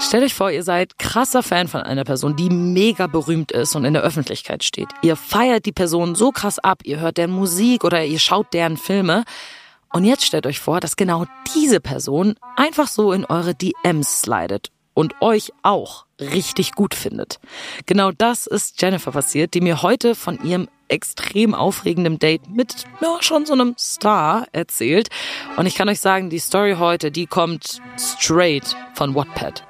Stellt euch vor, ihr seid krasser Fan von einer Person, die mega berühmt ist und in der Öffentlichkeit steht. Ihr feiert die Person so krass ab, ihr hört deren Musik oder ihr schaut deren Filme. Und jetzt stellt euch vor, dass genau diese Person einfach so in eure DMs slidet und euch auch richtig gut findet. Genau das ist Jennifer passiert, die mir heute von ihrem extrem aufregenden Date mit ja, schon so einem Star erzählt. Und ich kann euch sagen, die Story heute, die kommt straight von Wattpad.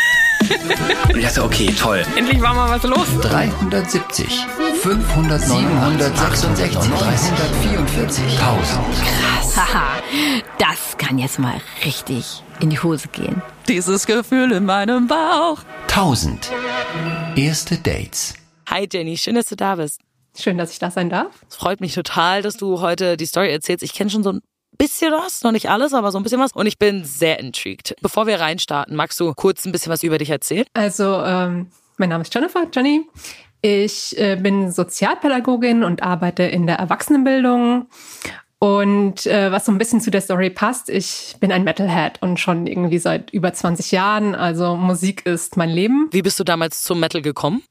Und ich dachte, okay, toll. Endlich war mal was los. 370, 500, 766, 344, 1000. Haha, das kann jetzt mal richtig in die Hose gehen. Dieses Gefühl in meinem Bauch. 1000. Erste Dates. Hi Jenny, schön, dass du da bist. Schön, dass ich da sein darf. Es freut mich total, dass du heute die Story erzählst. Ich kenne schon so ein bisschen was, noch nicht alles, aber so ein bisschen was. Und ich bin sehr intrigued. Bevor wir reinstarten, magst du kurz ein bisschen was über dich erzählen? Also, ähm, mein Name ist Jennifer, Jenny. Ich äh, bin Sozialpädagogin und arbeite in der Erwachsenenbildung. Und äh, was so ein bisschen zu der Story passt, ich bin ein Metalhead und schon irgendwie seit über 20 Jahren. Also Musik ist mein Leben. Wie bist du damals zum Metal gekommen?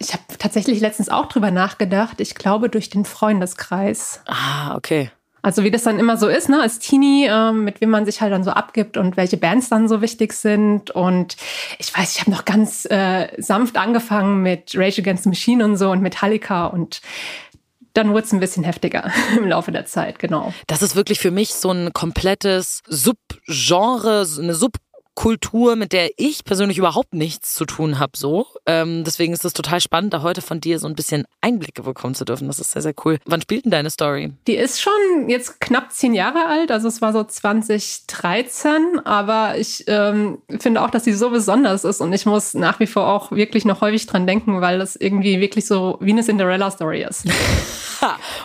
Ich habe tatsächlich letztens auch drüber nachgedacht. Ich glaube durch den Freundeskreis. Ah, okay. Also wie das dann immer so ist, ne, als Teenie, ähm, mit wem man sich halt dann so abgibt und welche Bands dann so wichtig sind. Und ich weiß, ich habe noch ganz äh, sanft angefangen mit Rage Against the Machine und so und Metallica und dann wurde es ein bisschen heftiger im Laufe der Zeit, genau. Das ist wirklich für mich so ein komplettes Subgenre, eine Subkultur, mit der ich persönlich überhaupt nichts zu tun habe. So, ähm, deswegen ist es total spannend, da heute von dir so ein bisschen Einblicke bekommen zu dürfen. Das ist sehr, sehr cool. Wann spielt denn deine Story? Die ist schon jetzt knapp zehn Jahre alt, also es war so 2013, aber ich ähm, finde auch, dass sie so besonders ist und ich muss nach wie vor auch wirklich noch häufig dran denken, weil das irgendwie wirklich so wie eine Cinderella-Story ist.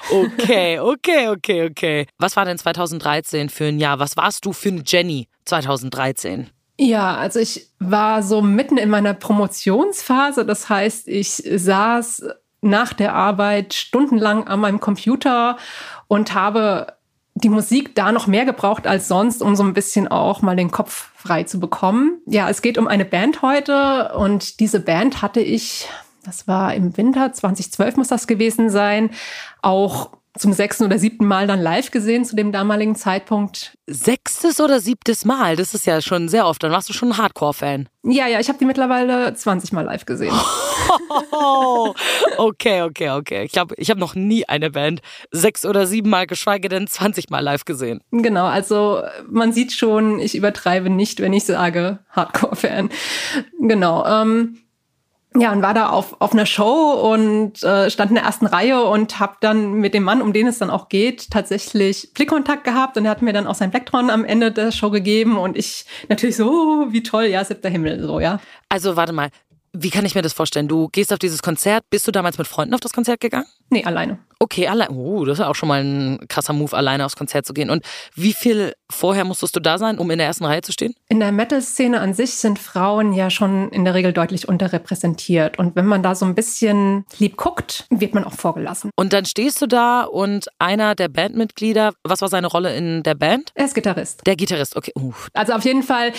Okay, okay, okay, okay. Was war denn 2013 für ein Jahr? Was warst du für eine Jenny 2013? Ja, also ich war so mitten in meiner Promotionsphase. Das heißt, ich saß nach der Arbeit stundenlang an meinem Computer und habe die Musik da noch mehr gebraucht als sonst, um so ein bisschen auch mal den Kopf frei zu bekommen. Ja, es geht um eine Band heute und diese Band hatte ich, das war im Winter 2012 muss das gewesen sein, auch zum sechsten oder siebten Mal dann live gesehen zu dem damaligen Zeitpunkt. Sechstes oder siebtes Mal? Das ist ja schon sehr oft. Dann warst du schon ein Hardcore-Fan. Ja, ja, ich habe die mittlerweile 20 Mal live gesehen. Oh, okay, okay, okay. Ich glaube, ich habe noch nie eine Band sechs oder sieben Mal, geschweige denn 20 Mal live gesehen. Genau, also man sieht schon, ich übertreibe nicht, wenn ich sage Hardcore-Fan. Genau. Ähm, ja, und war da auf, auf einer Show und äh, stand in der ersten Reihe und habe dann mit dem Mann, um den es dann auch geht, tatsächlich Blickkontakt gehabt und er hat mir dann auch sein Blacktron am Ende der Show gegeben und ich natürlich so, wie toll, ja, siebter Himmel, so, ja. Also warte mal, wie kann ich mir das vorstellen? Du gehst auf dieses Konzert, bist du damals mit Freunden auf das Konzert gegangen? Nee, alleine. Okay, allein. Oh, das ist ja auch schon mal ein krasser Move, alleine aufs Konzert zu gehen. Und wie viel vorher musstest du da sein, um in der ersten Reihe zu stehen? In der Metal-Szene an sich sind Frauen ja schon in der Regel deutlich unterrepräsentiert. Und wenn man da so ein bisschen lieb guckt, wird man auch vorgelassen. Und dann stehst du da und einer der Bandmitglieder, was war seine Rolle in der Band? Er ist Gitarrist. Der Gitarrist, okay. Uh, Also auf jeden Fall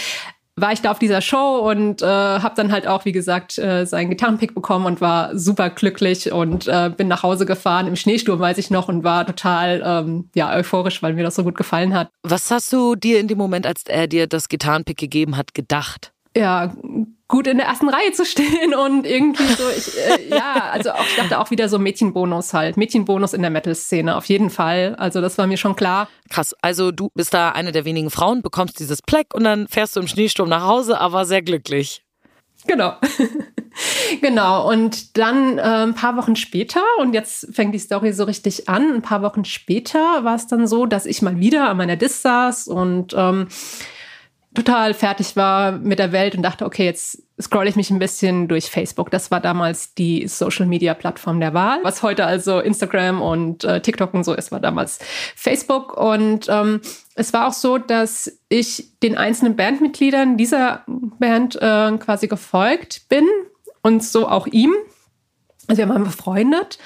war ich da auf dieser Show und äh, habe dann halt auch, wie gesagt, äh, seinen Gitarrenpick bekommen und war super glücklich und äh, bin nach Hause gefahren im Schneesturm, weiß ich noch, und war total ähm, ja euphorisch, weil mir das so gut gefallen hat. was hast du dir in dem Moment, als er dir das Gitarrenpick gegeben hat, gedacht? Ja, gut in der ersten Reihe zu stehen und irgendwie so, ich, äh, ja, also auch, ich dachte auch wieder so Mädchenbonus halt, Mädchenbonus in der Metal-Szene, auf jeden Fall. Also das war mir schon klar. Krass. Also du bist da eine der wenigen Frauen, bekommst dieses Pleck und dann fährst du im Schneesturm nach Hause, aber sehr glücklich. Genau. genau. Und dann äh, ein paar Wochen später, und jetzt fängt die Story so richtig an, ein paar Wochen später war es dann so, dass ich mal wieder an meiner Dis saß und ähm, total fertig war mit der Welt und dachte, okay, jetzt scroll ich mich ein bisschen durch Facebook. Das war damals die Social Media Plattform der Wahl. Was heute also Instagram und äh, TikTok und so ist, war damals Facebook. Und ähm, es war auch so, dass ich den einzelnen Bandmitgliedern dieser Band äh, quasi gefolgt bin und so auch ihm. Also wir waren befreundet.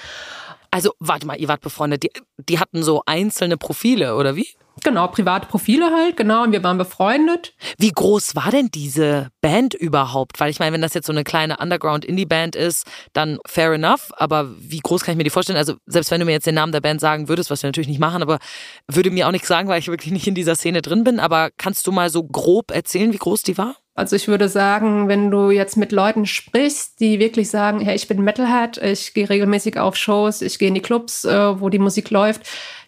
Also, warte mal, ihr wart befreundet. Die, die hatten so einzelne Profile, oder wie? Genau, private Profile halt, genau, und wir waren befreundet. Wie groß war denn diese Band überhaupt? Weil ich meine, wenn das jetzt so eine kleine Underground-Indie-Band ist, dann fair enough, aber wie groß kann ich mir die vorstellen? Also, selbst wenn du mir jetzt den Namen der Band sagen würdest, was wir natürlich nicht machen, aber würde mir auch nichts sagen, weil ich wirklich nicht in dieser Szene drin bin, aber kannst du mal so grob erzählen, wie groß die war? Also ich würde sagen, wenn du jetzt mit Leuten sprichst, die wirklich sagen, hey, ich bin Metalhead, ich gehe regelmäßig auf Shows, ich gehe in die Clubs, äh, wo die Musik läuft,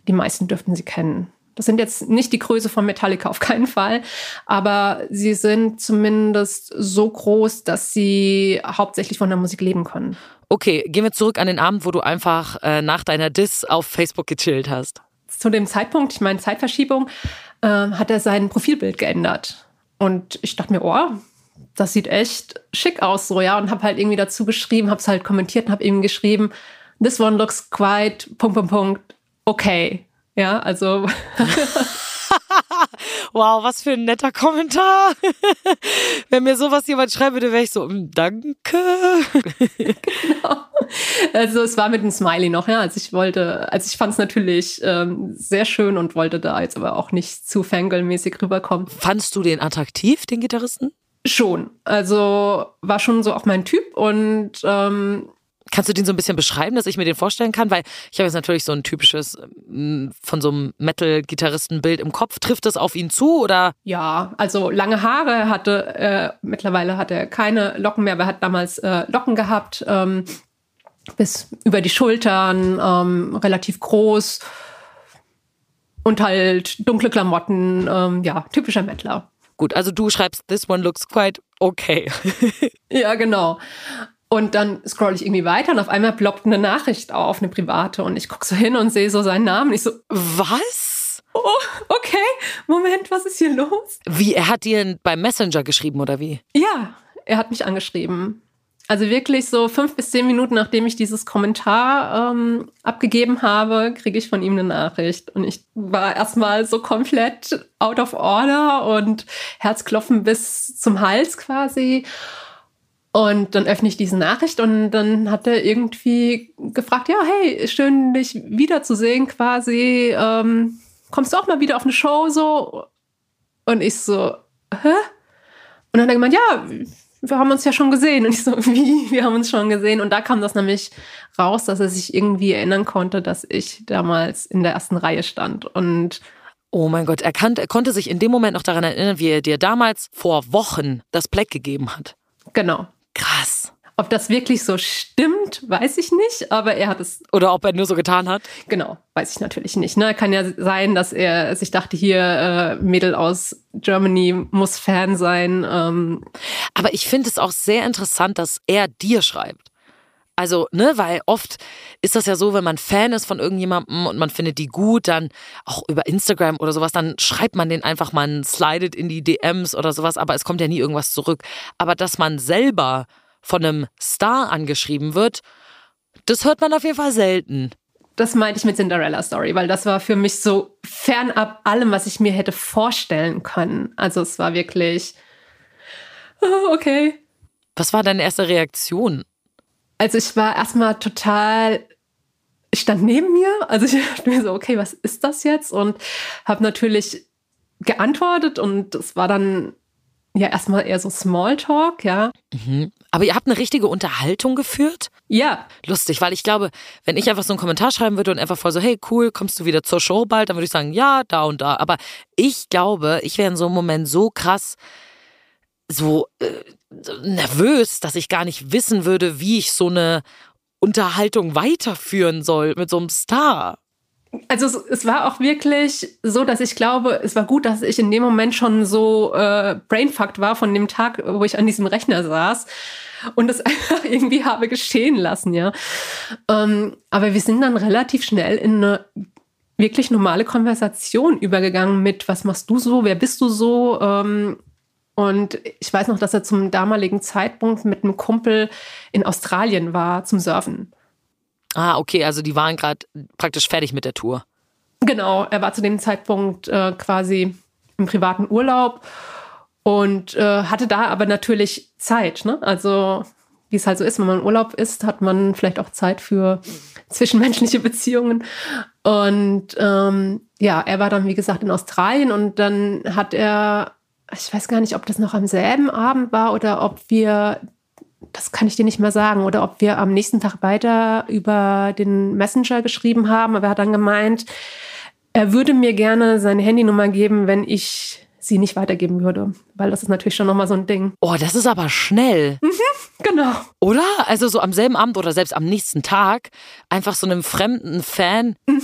die meisten dürften sie kennen. Das sind jetzt nicht die Größe von Metallica auf keinen Fall, aber sie sind zumindest so groß, dass sie hauptsächlich von der Musik leben können. Okay, gehen wir zurück an den Abend, wo du einfach äh, nach deiner Diss auf Facebook gechillt hast. Zu dem Zeitpunkt, ich meine Zeitverschiebung, äh, hat er sein Profilbild geändert. Und ich dachte mir, oh, das sieht echt schick aus, so, ja. Und habe halt irgendwie dazu geschrieben, habe es halt kommentiert und habe eben geschrieben, this one looks quite, Punkt, Punkt, Punkt, okay. Ja, also. wow, was für ein netter Kommentar. Wenn mir sowas jemand schreiben würde, wäre ich so, mm, danke. genau. Also es war mit einem Smiley noch, ja. Also ich wollte, also ich fand es natürlich ähm, sehr schön und wollte da jetzt aber auch nicht zu fangirl-mäßig rüberkommen. Fandst du den attraktiv, den Gitarristen? Schon. Also war schon so auch mein Typ und ähm, Kannst du den so ein bisschen beschreiben, dass ich mir den vorstellen kann? Weil ich habe jetzt natürlich so ein typisches mm, von so einem Metal-Gitarristen-Bild im Kopf. Trifft das auf ihn zu oder? Ja, also lange Haare hatte, äh, mittlerweile hat er keine Locken mehr, aber er hat damals äh, Locken gehabt, ähm, bis über die Schultern, ähm, relativ groß und halt dunkle Klamotten, ähm, ja, typischer Mettler. Gut, also du schreibst, this one looks quite okay. ja, genau. Und dann scroll ich irgendwie weiter und auf einmal ploppt eine Nachricht auf, eine private. Und ich gucke so hin und sehe so seinen Namen. Und ich so, was? Oh, okay. Moment, was ist hier los? Wie, er hat dir beim Messenger geschrieben oder wie? Ja, er hat mich angeschrieben. Also wirklich so fünf bis zehn Minuten, nachdem ich dieses Kommentar ähm, abgegeben habe, kriege ich von ihm eine Nachricht. Und ich war erstmal so komplett out of order und Herzklopfen bis zum Hals quasi. Und dann öffne ich diese Nachricht und dann hat er irgendwie gefragt, ja, hey, schön dich wiederzusehen quasi. Ähm, kommst du auch mal wieder auf eine Show so? Und ich so, hä? Und dann hat er gemeint, ja, wir haben uns ja schon gesehen. Und ich so, wie? Wir haben uns schon gesehen. Und da kam das nämlich raus, dass er sich irgendwie erinnern konnte, dass ich damals in der ersten Reihe stand. Und Oh mein Gott, er, kann, er konnte sich in dem Moment noch daran erinnern, wie er dir damals vor Wochen das Black gegeben hat. Genau. Krass. Ob das wirklich so stimmt, weiß ich nicht, aber er hat es. Oder ob er nur so getan hat? Genau, weiß ich natürlich nicht. Ne? Kann ja sein, dass er sich dachte, hier, äh, Mädel aus Germany muss Fan sein. Ähm. Aber ich finde es auch sehr interessant, dass er dir schreibt. Also, ne, weil oft ist das ja so, wenn man Fan ist von irgendjemandem und man findet die gut, dann auch über Instagram oder sowas, dann schreibt man den einfach, man slidet in die DMs oder sowas, aber es kommt ja nie irgendwas zurück. Aber dass man selber von einem Star angeschrieben wird, das hört man auf jeden Fall selten. Das meinte ich mit Cinderella Story, weil das war für mich so fernab allem, was ich mir hätte vorstellen können. Also es war wirklich, oh, okay. Was war deine erste Reaktion? Also ich war erstmal total, ich stand neben mir, also ich dachte mir so, okay, was ist das jetzt? Und habe natürlich geantwortet und es war dann ja erstmal eher so Smalltalk, ja. Mhm. Aber ihr habt eine richtige Unterhaltung geführt? Ja. Lustig, weil ich glaube, wenn ich einfach so einen Kommentar schreiben würde und einfach voll so, hey, cool, kommst du wieder zur Show bald, dann würde ich sagen, ja, da und da. Aber ich glaube, ich wäre in so einem Moment so krass, so äh, nervös, dass ich gar nicht wissen würde, wie ich so eine Unterhaltung weiterführen soll mit so einem Star. Also es, es, war auch wirklich so, dass ich glaube, es war gut, dass ich in dem Moment schon so äh, brainfucked war von dem Tag, wo ich an diesem Rechner saß und es einfach irgendwie habe geschehen lassen, ja. Ähm, aber wir sind dann relativ schnell in eine wirklich normale Konversation übergegangen mit, was machst du so, wer bist du so? Ähm, Und ich weiß noch, dass er zum damaligen Zeitpunkt mit einem Kumpel in Australien war zum Surfen. Ah, okay, also die waren gerade praktisch fertig mit der Tour. Genau, er war zu dem Zeitpunkt äh, quasi im privaten Urlaub und äh, hatte da aber natürlich Zeit. Ne? Also wie es halt so ist, wenn man im Urlaub ist, hat man vielleicht auch Zeit für zwischenmenschliche Beziehungen. Und ähm, ja, er war dann, wie gesagt, in Australien und dann hat er, ich weiß gar nicht, ob das noch am selben Abend war oder ob wir, das kann ich dir nicht mehr sagen, oder ob wir am nächsten Tag weiter über den Messenger geschrieben haben. Aber er hat dann gemeint, er würde mir gerne seine Handynummer geben, wenn ich sie nicht weitergeben würde. Weil das ist natürlich schon nochmal so ein Ding. Oh, das ist aber schnell. Mhm, genau. Oder? Also so am selben Abend oder selbst am nächsten Tag einfach so einem fremden Fan Mhm.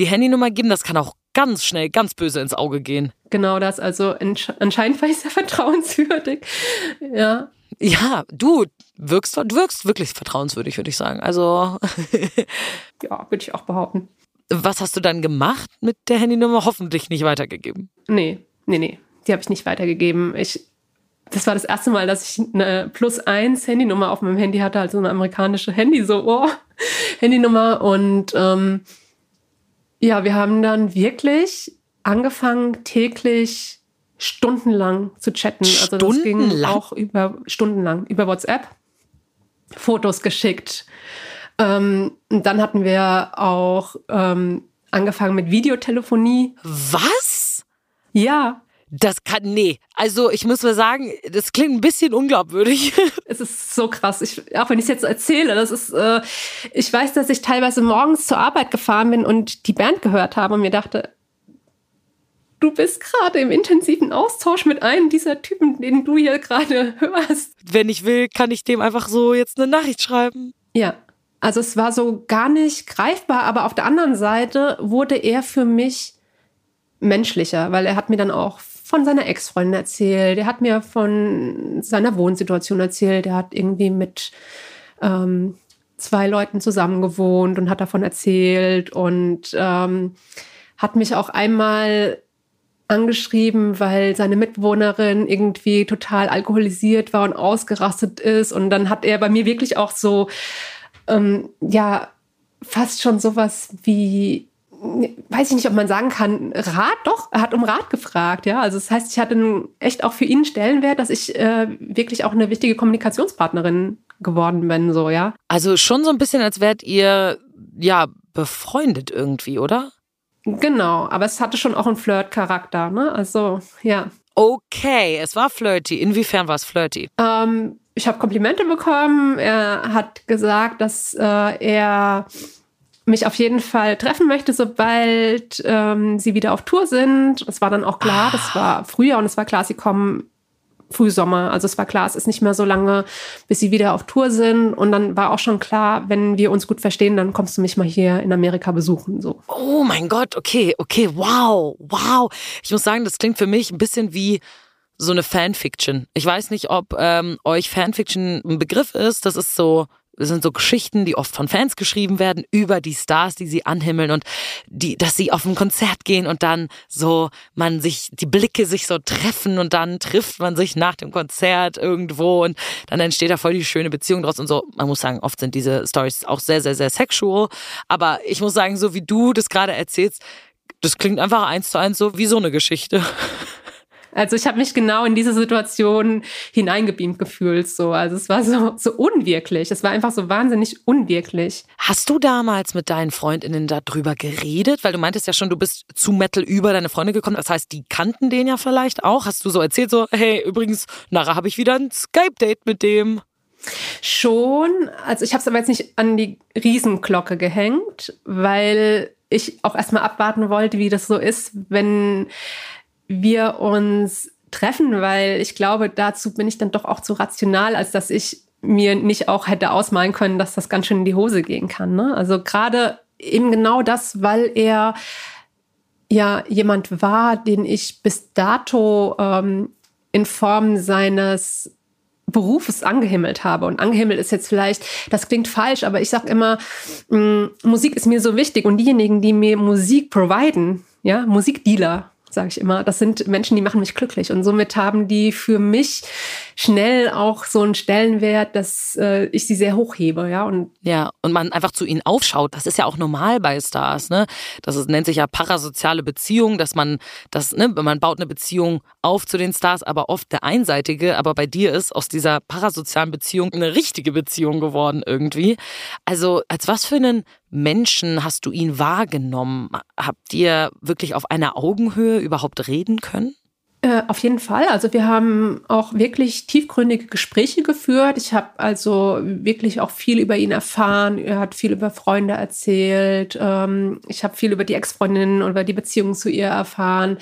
die Handynummer geben, das kann auch ganz schnell, ganz böse ins Auge gehen. Genau das. Also ansch- anscheinend war ich sehr vertrauenswürdig. Ja. Ja, du wirkst, du wirkst wirklich vertrauenswürdig, würde ich sagen. Also, Ja, würde ich auch behaupten. was hast du dann gemacht mit der Handynummer? Hoffentlich nicht weitergegeben. Nee, nee, nee. Die habe ich nicht weitergegeben. Ich, das war das erste Mal, dass ich eine plus eins Handynummer auf meinem Handy hatte, also eine amerikanische Handy, so, oh, Handynummer. Und ähm, ja, wir haben dann wirklich angefangen, täglich stundenlang zu chatten. Also das ging auch über stundenlang, über WhatsApp. Fotos geschickt. Ähm, und dann hatten wir auch ähm, angefangen mit Videotelefonie. Was? Ja, Das kann, nee. Also, ich muss mal sagen, das klingt ein bisschen unglaubwürdig. Es ist so krass. Ich, auch wenn ich es jetzt erzähle, das ist, äh, ich weiß, dass ich teilweise morgens zur Arbeit gefahren bin und die Band gehört habe und mir dachte, du bist gerade im intensiven Austausch mit einem dieser Typen, den du hier gerade hörst. Wenn ich will, kann ich dem einfach so jetzt eine Nachricht schreiben. Ja, also es war so gar nicht greifbar, aber auf der anderen Seite wurde er für mich menschlicher, weil er hat mir dann auch von seiner Ex-Freundin erzählt, er hat mir von seiner Wohnsituation erzählt, er hat irgendwie mit ähm, zwei Leuten zusammen gewohnt und hat davon erzählt und ähm, hat mich auch einmal angeschrieben, weil seine Mitbewohnerin irgendwie total alkoholisiert war und ausgerastet ist. Und dann hat er bei mir wirklich auch so, ähm, ja, fast schon sowas wie, weiß ich nicht, ob man sagen kann, Rat, doch, er hat um Rat gefragt, ja. Also das heißt, ich hatte echt auch für ihn Stellenwert, dass ich äh, wirklich auch eine wichtige Kommunikationspartnerin geworden bin, so, ja. Also schon so ein bisschen, als wärt ihr, ja, befreundet irgendwie, oder? Genau, aber es hatte schon auch einen Flirt-Charakter, ne? Also, ja. Okay, es war flirty. Inwiefern war es flirty? Ähm, ich habe Komplimente bekommen. Er hat gesagt, dass äh, er mich auf jeden Fall treffen möchte, sobald ähm, sie wieder auf Tour sind. Das war dann auch klar. Das war Frühjahr und es war klar, sie kommen Frühsommer. Also es war klar, es ist nicht mehr so lange, bis sie wieder auf Tour sind. Und dann war auch schon klar, wenn wir uns gut verstehen, dann kommst du mich mal hier in Amerika besuchen. So. Oh mein Gott, okay, okay, wow, wow. Ich muss sagen, das klingt für mich ein bisschen wie so eine Fanfiction. Ich weiß nicht, ob ähm, euch Fanfiction ein Begriff ist. Das ist so, das sind so Geschichten, die oft von Fans geschrieben werden über die Stars, die sie anhimmeln und die, dass sie auf ein Konzert gehen und dann so man sich die Blicke sich so treffen und dann trifft man sich nach dem Konzert irgendwo und dann entsteht da voll die schöne Beziehung draus und so. Man muss sagen, oft sind diese Stories auch sehr, sehr, sehr sexual. Aber ich muss sagen, so wie du das gerade erzählst, das klingt einfach eins zu eins so wie so eine Geschichte. Also ich habe mich genau in diese Situation hineingebeamt gefühlt. So. Also es war so, so unwirklich. Es war einfach so wahnsinnig unwirklich. Hast du damals mit deinen Freundinnen darüber geredet? Weil du meintest ja schon, du bist zu Metal über deine Freunde gekommen. Das heißt, die kannten den ja vielleicht auch. Hast du so erzählt, so, hey, übrigens, nachher habe ich wieder ein Skype-Date mit dem. Schon, also ich habe es aber jetzt nicht an die Riesenglocke gehängt, weil ich auch erstmal abwarten wollte, wie das so ist, wenn wir uns treffen, weil ich glaube, dazu bin ich dann doch auch zu rational, als dass ich mir nicht auch hätte ausmalen können, dass das ganz schön in die Hose gehen kann. Ne? Also gerade eben genau das, weil er ja jemand war, den ich bis dato ähm, in Form seines Berufes angehimmelt habe. Und angehimmelt ist jetzt vielleicht, das klingt falsch, aber ich sage immer, mh, Musik ist mir so wichtig und diejenigen, die mir Musik providen, ja, Musikdealer sage ich immer. Das sind Menschen, die machen mich glücklich. Und somit haben die für mich schnell auch so einen Stellenwert, dass äh, ich sie sehr hochhebe, ja. Und ja, und man einfach zu ihnen aufschaut. Das ist ja auch normal bei Stars, ne? Das ist, nennt sich ja parasoziale Beziehung, dass man das, ne, man baut eine Beziehung auf zu den Stars, aber oft der einseitige. Aber bei dir ist aus dieser parasozialen Beziehung eine richtige Beziehung geworden irgendwie. Also als was für einen Menschen hast du ihn wahrgenommen? Habt ihr wirklich auf einer Augenhöhe überhaupt reden können? Äh, auf jeden Fall. Also wir haben auch wirklich tiefgründige Gespräche geführt. Ich habe also wirklich auch viel über ihn erfahren. Er hat viel über Freunde erzählt. Ähm, ich habe viel über die Ex-Freundin und über die Beziehung zu ihr erfahren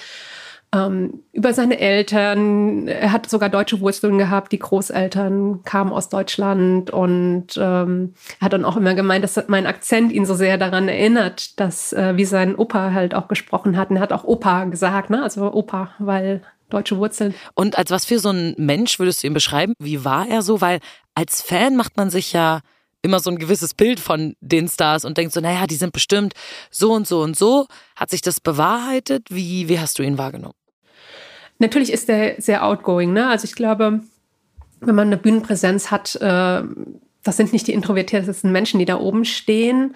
ähm, über seine Eltern. Er hat sogar deutsche Wurzeln gehabt. Die Großeltern kamen aus Deutschland und ähm, er hat dann auch immer gemeint, dass mein Akzent ihn so sehr daran erinnert, dass äh, wie sein Opa halt auch gesprochen hat. Und er hat auch Opa gesagt, ne? Also Opa, weil deutsche Wurzeln. Und als was für so ein Mensch würdest du ihn beschreiben? Wie war er so? Weil als Fan macht man sich ja immer so ein gewisses Bild von den Stars und denkt so, naja, die sind bestimmt so und so und so. Hat sich das bewahrheitet? Wie, wie hast du ihn wahrgenommen? Natürlich ist er sehr outgoing. Ne? Also ich glaube, wenn man eine Bühnenpräsenz hat, äh, das sind nicht die introvertiertesten Menschen, die da oben stehen.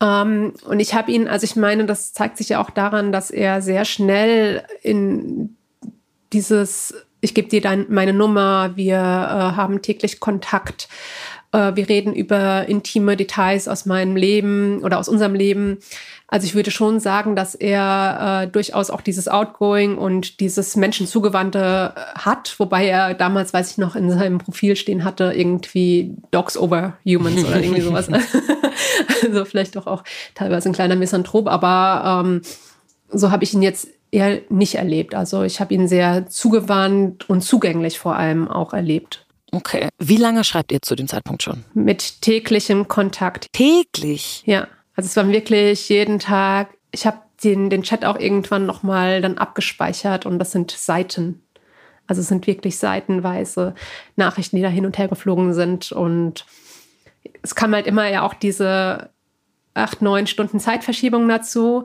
Ähm, und ich habe ihn, also ich meine, das zeigt sich ja auch daran, dass er sehr schnell in dieses, ich gebe dir dein, meine Nummer, wir äh, haben täglich Kontakt, wir reden über intime Details aus meinem Leben oder aus unserem Leben. Also ich würde schon sagen, dass er äh, durchaus auch dieses Outgoing und dieses Menschenzugewandte äh, hat, wobei er damals, weiß ich noch, in seinem Profil stehen hatte, irgendwie Dogs over Humans oder irgendwie sowas. also vielleicht doch auch teilweise ein kleiner Misanthrop, aber ähm, so habe ich ihn jetzt eher nicht erlebt. Also ich habe ihn sehr zugewandt und zugänglich vor allem auch erlebt. Okay. Wie lange schreibt ihr zu dem Zeitpunkt schon? Mit täglichem Kontakt. Täglich? Ja. Also es war wirklich jeden Tag. Ich habe den, den Chat auch irgendwann nochmal dann abgespeichert und das sind Seiten. Also es sind wirklich seitenweise Nachrichten, die da hin und her geflogen sind. Und es kam halt immer ja auch diese acht, neun Stunden Zeitverschiebung dazu.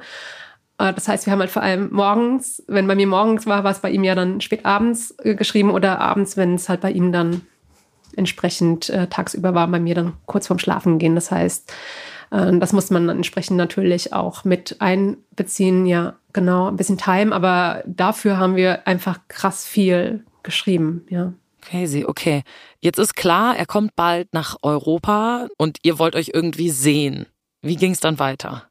Äh, das heißt, wir haben halt vor allem morgens, wenn bei mir morgens war, war es bei ihm ja dann spät abends äh, geschrieben oder abends, wenn es halt bei ihm dann entsprechend äh, tagsüber war, bei mir dann kurz vorm Schlafen gehen. Das heißt, äh, das muss man dann entsprechend natürlich auch mit einbeziehen. Ja, genau, ein bisschen Time, aber dafür haben wir einfach krass viel geschrieben, ja. Crazy, okay. Jetzt ist klar, er kommt bald nach Europa und ihr wollt euch irgendwie sehen. Wie ging es dann weiter?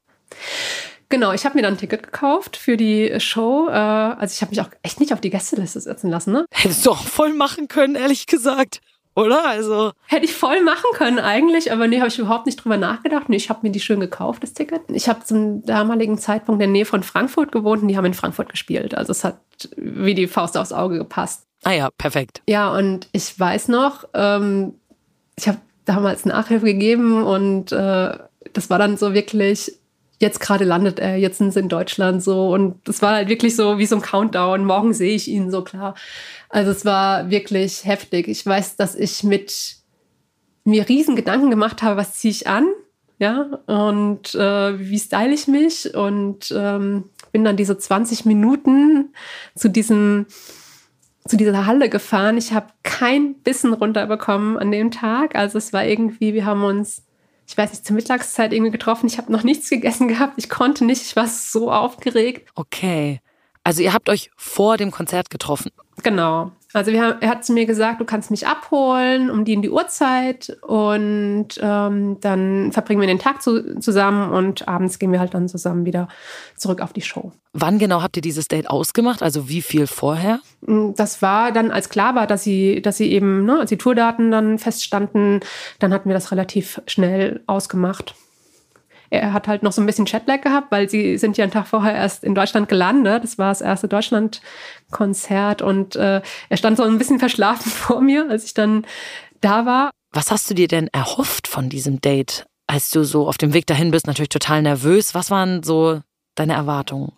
Genau, ich habe mir dann ein Ticket gekauft für die Show. Äh, also ich habe mich auch echt nicht auf die Gästeliste setzen lassen. Ne? Hättest du auch voll machen können, ehrlich gesagt oder? Also hätte ich voll machen können eigentlich, aber nee, habe ich überhaupt nicht drüber nachgedacht. Nee, ich habe mir die schön gekauft, das Ticket. Ich habe zum damaligen Zeitpunkt in der Nähe von Frankfurt gewohnt und die haben in Frankfurt gespielt. Also es hat wie die Faust aufs Auge gepasst. Ah ja, perfekt. Ja, und ich weiß noch, ähm, ich habe damals Nachhilfe gegeben und äh, das war dann so wirklich jetzt gerade landet er, jetzt sind sie in Deutschland so. Und das war halt wirklich so wie so ein Countdown. Morgen sehe ich ihn so klar. Also es war wirklich heftig. Ich weiß, dass ich mit mir riesen Gedanken gemacht habe, was ziehe ich an? Ja, und äh, wie style ich mich? Und ähm, bin dann diese 20 Minuten zu diesem zu dieser Halle gefahren. Ich habe kein Bissen runterbekommen an dem Tag. Also es war irgendwie, wir haben uns ich weiß nicht, zur Mittagszeit irgendwie getroffen. Ich habe noch nichts gegessen gehabt. Ich konnte nicht. Ich war so aufgeregt. Okay. Also ihr habt euch vor dem Konzert getroffen. Genau. Also haben, er hat zu mir gesagt, du kannst mich abholen um die in die Uhrzeit und ähm, dann verbringen wir den Tag zu, zusammen und abends gehen wir halt dann zusammen wieder zurück auf die Show. Wann genau habt ihr dieses Date ausgemacht? Also wie viel vorher? Mm, das war dann, als klar war, dass sie, dass sie eben, ne, als die Tourdaten dann feststanden, dann hatten wir das relativ schnell ausgemacht. Er hat halt noch so ein bisschen Chatlag gehabt, weil sie sind ja einen Tag vorher erst in Deutschland gelandet. Das war das erste Deutschland-Konzert und äh, er stand so ein bisschen verschlafen vor mir, als ich dann da war. Was hast du dir denn erhofft von diesem Date, als du so auf dem Weg dahin bist? Natürlich total nervös. Was waren so deine Erwartungen?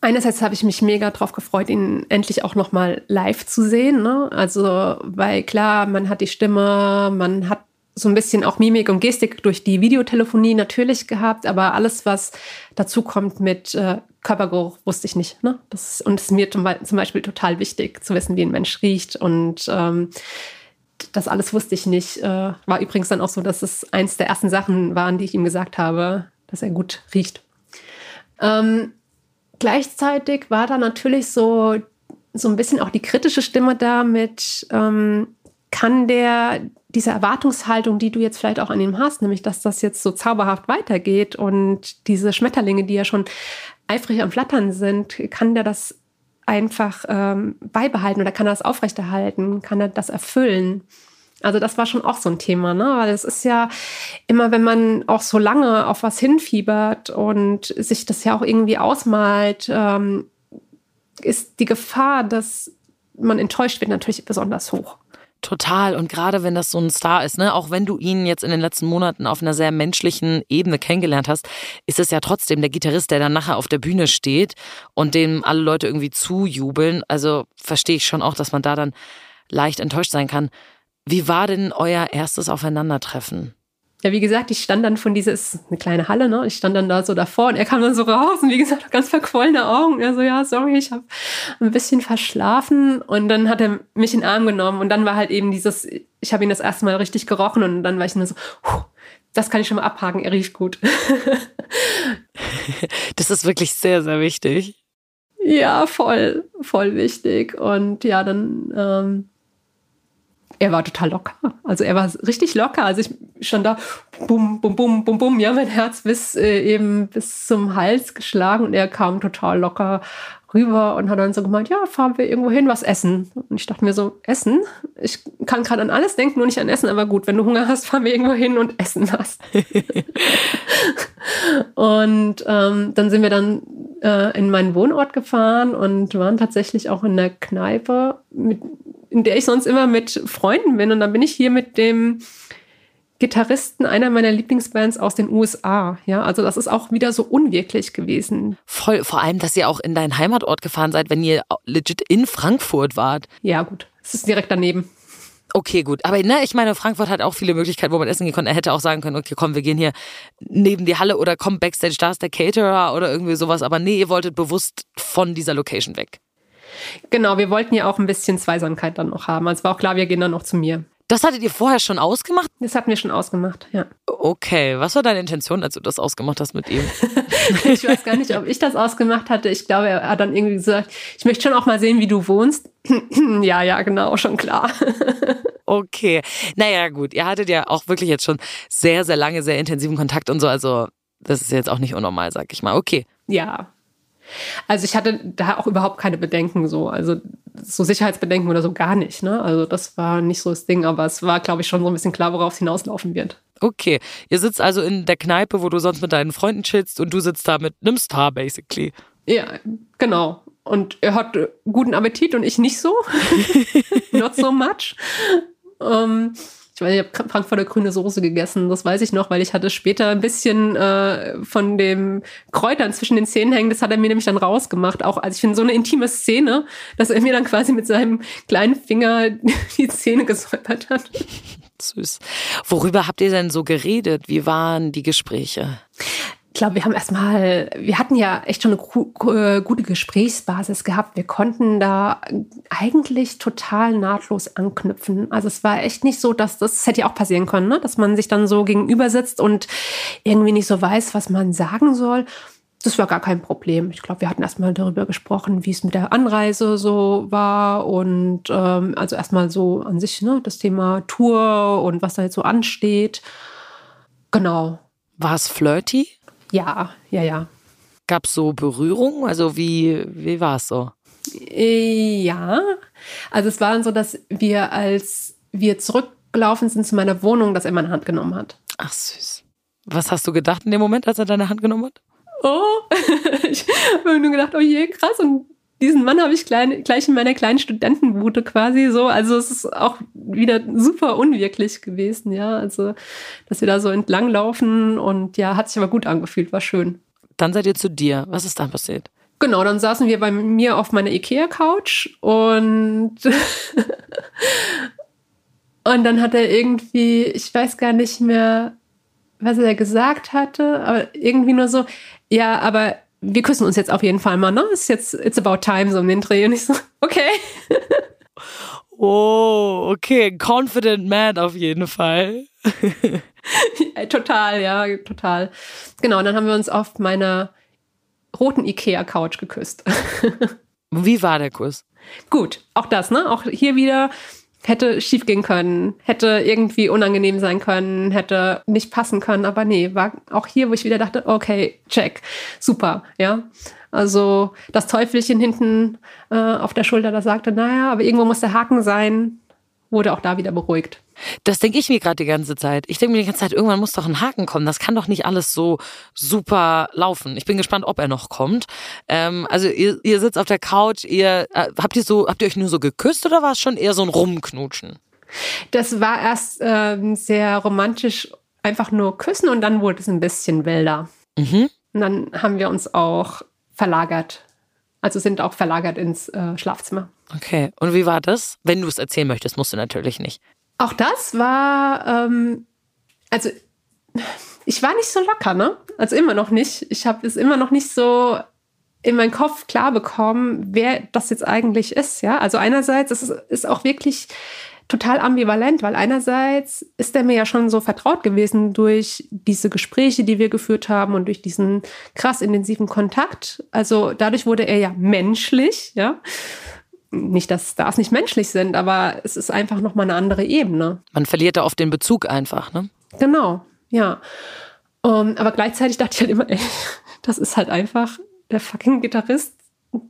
Einerseits habe ich mich mega drauf gefreut, ihn endlich auch noch mal live zu sehen. Ne? Also, weil klar, man hat die Stimme, man hat so ein bisschen auch Mimik und Gestik durch die Videotelefonie natürlich gehabt, aber alles, was dazu kommt mit äh, Körpergeruch, wusste ich nicht. Ne? Das, und es ist mir zum Beispiel total wichtig zu wissen, wie ein Mensch riecht. Und ähm, das alles wusste ich nicht. Äh, war übrigens dann auch so, dass es eins der ersten Sachen waren, die ich ihm gesagt habe, dass er gut riecht. Ähm, gleichzeitig war da natürlich so, so ein bisschen auch die kritische Stimme da mit, ähm, kann der diese Erwartungshaltung, die du jetzt vielleicht auch an ihm hast, nämlich dass das jetzt so zauberhaft weitergeht und diese Schmetterlinge, die ja schon eifrig am Flattern sind, kann der das einfach ähm, beibehalten oder kann er das aufrechterhalten? Kann er das erfüllen? Also das war schon auch so ein Thema, ne? Weil es ist ja immer, wenn man auch so lange auf was hinfiebert und sich das ja auch irgendwie ausmalt, ähm, ist die Gefahr, dass man enttäuscht wird, natürlich besonders hoch. Total. Und gerade wenn das so ein Star ist, ne, auch wenn du ihn jetzt in den letzten Monaten auf einer sehr menschlichen Ebene kennengelernt hast, ist es ja trotzdem der Gitarrist, der dann nachher auf der Bühne steht und dem alle Leute irgendwie zujubeln. Also verstehe ich schon auch, dass man da dann leicht enttäuscht sein kann. Wie war denn euer erstes Aufeinandertreffen? Ja, wie gesagt, ich stand dann von dieses, eine kleine Halle, ne? Ich stand dann da so davor und er kam dann so raus und wie gesagt, ganz verquollene Augen. Und er so, ja, sorry, ich habe ein bisschen verschlafen. Und dann hat er mich in den Arm genommen und dann war halt eben dieses, ich habe ihn das erste Mal richtig gerochen und dann war ich nur so, puh, das kann ich schon mal abhaken, er riecht gut. das ist wirklich sehr, sehr wichtig. Ja, voll, voll wichtig. Und ja, dann ähm, er war total locker. Also er war richtig locker. Also ich stand da, bum, bum, bum, bum, bum, ja, mein Herz bis äh, eben bis zum Hals geschlagen und er kam total locker rüber und hat dann so gemeint, ja, fahren wir irgendwo hin, was essen. Und ich dachte mir so, Essen? Ich kann gerade an alles denken, nur nicht an Essen, aber gut, wenn du Hunger hast, fahren wir irgendwo hin und essen was. und ähm, dann sind wir dann äh, in meinen Wohnort gefahren und waren tatsächlich auch in der Kneipe mit in der ich sonst immer mit Freunden bin. Und dann bin ich hier mit dem Gitarristen einer meiner Lieblingsbands aus den USA. Ja, also das ist auch wieder so unwirklich gewesen. Voll, vor allem, dass ihr auch in deinen Heimatort gefahren seid, wenn ihr legit in Frankfurt wart. Ja, gut. Es ist direkt daneben. Okay, gut. Aber ne, ich meine, Frankfurt hat auch viele Möglichkeiten, wo man essen gehen kann. Er hätte auch sagen können, okay, komm, wir gehen hier neben die Halle oder komm backstage, da ist der Caterer oder irgendwie sowas. Aber nee, ihr wolltet bewusst von dieser Location weg. Genau, wir wollten ja auch ein bisschen Zweisamkeit dann noch haben. Also war auch klar, wir gehen dann noch zu mir. Das hattet ihr vorher schon ausgemacht? Das hatten wir schon ausgemacht, ja. Okay, was war deine Intention, als du das ausgemacht hast mit ihm? ich weiß gar nicht, ob ich das ausgemacht hatte. Ich glaube, er hat dann irgendwie gesagt, ich möchte schon auch mal sehen, wie du wohnst. ja, ja, genau, schon klar. okay, naja, gut. Ihr hattet ja auch wirklich jetzt schon sehr, sehr lange, sehr intensiven Kontakt und so. Also, das ist jetzt auch nicht unnormal, sag ich mal. Okay. Ja, also ich hatte da auch überhaupt keine Bedenken so, also so Sicherheitsbedenken oder so gar nicht. Ne? Also das war nicht so das Ding, aber es war, glaube ich, schon so ein bisschen klar, worauf es hinauslaufen wird. Okay, ihr sitzt also in der Kneipe, wo du sonst mit deinen Freunden chillst und du sitzt da mit einem Star basically. Ja, genau. Und er hat guten Appetit und ich nicht so. Not so much. Ähm, ich weiß, ich habe Frankfurter grüne Soße gegessen, das weiß ich noch, weil ich hatte später ein bisschen äh, von dem Kräutern zwischen den Zähnen hängen. Das hat er mir nämlich dann rausgemacht. Auch als ich finde so eine intime Szene, dass er mir dann quasi mit seinem kleinen Finger die Zähne gesäubert hat. Süß. Worüber habt ihr denn so geredet? Wie waren die Gespräche? Ich glaube, wir haben erstmal, wir hatten ja echt schon eine äh, gute Gesprächsbasis gehabt. Wir konnten da eigentlich total nahtlos anknüpfen. Also es war echt nicht so, dass das, das hätte ja auch passieren können, ne? dass man sich dann so gegenüber sitzt und irgendwie nicht so weiß, was man sagen soll. Das war gar kein Problem. Ich glaube, wir hatten erstmal darüber gesprochen, wie es mit der Anreise so war und ähm, also erstmal so an sich ne, das Thema Tour und was da jetzt so ansteht. Genau. War es flirty? Ja, ja, ja. Gab es so Berührungen? Also wie, wie war es so? Ja, also es war dann so, dass wir, als wir zurückgelaufen sind zu meiner Wohnung, dass er meine Hand genommen hat. Ach süß. Was hast du gedacht in dem Moment, als er deine Hand genommen hat? Oh, ich habe nur gedacht, oh je, krass. Und diesen Mann habe ich klein, gleich in meiner kleinen Studentenbude quasi so. Also es ist auch wieder super unwirklich gewesen, ja. Also, dass wir da so entlang laufen und ja, hat sich aber gut angefühlt, war schön. Dann seid ihr zu dir. Was ist dann passiert? Genau, dann saßen wir bei mir auf meiner Ikea-Couch und Und dann hat er irgendwie, ich weiß gar nicht mehr, was er gesagt hatte, aber irgendwie nur so, ja, aber wir küssen uns jetzt auf jeden Fall mal, ne? Ist jetzt, it's about time, so um den Dreh. Und ich so, okay. Oh, okay. Confident man auf jeden Fall. total, ja, total. Genau, und dann haben wir uns auf meiner roten Ikea-Couch geküsst. Wie war der Kuss? Gut, auch das, ne? Auch hier wieder hätte schief gehen können, hätte irgendwie unangenehm sein können, hätte nicht passen können, aber nee, war auch hier, wo ich wieder dachte, okay, check, super, ja. Also das Teufelchen hinten äh, auf der Schulter, das sagte, naja, aber irgendwo muss der Haken sein, wurde auch da wieder beruhigt. Das denke ich mir gerade die ganze Zeit. Ich denke mir die ganze Zeit, irgendwann muss doch ein Haken kommen. Das kann doch nicht alles so super laufen. Ich bin gespannt, ob er noch kommt. Ähm, also ihr, ihr sitzt auf der Couch, ihr äh, habt ihr so, habt ihr euch nur so geküsst oder war es schon eher so ein Rumknutschen? Das war erst ähm, sehr romantisch, einfach nur küssen und dann wurde es ein bisschen wilder. Mhm. Und dann haben wir uns auch verlagert. Also sind auch verlagert ins äh, Schlafzimmer. Okay. Und wie war das? Wenn du es erzählen möchtest, musst du natürlich nicht. Auch das war, ähm, also ich war nicht so locker, ne? Also immer noch nicht. Ich habe es immer noch nicht so in meinen Kopf klar bekommen, wer das jetzt eigentlich ist, ja? Also einerseits, es ist, ist auch wirklich total ambivalent, weil einerseits ist er mir ja schon so vertraut gewesen durch diese Gespräche, die wir geführt haben und durch diesen krass intensiven Kontakt. Also dadurch wurde er ja menschlich, ja. Nicht, dass Stars nicht menschlich sind, aber es ist einfach nochmal eine andere Ebene. Man verliert da oft den Bezug einfach, ne? Genau, ja. Um, aber gleichzeitig dachte ich halt immer, ey, das ist halt einfach der fucking Gitarrist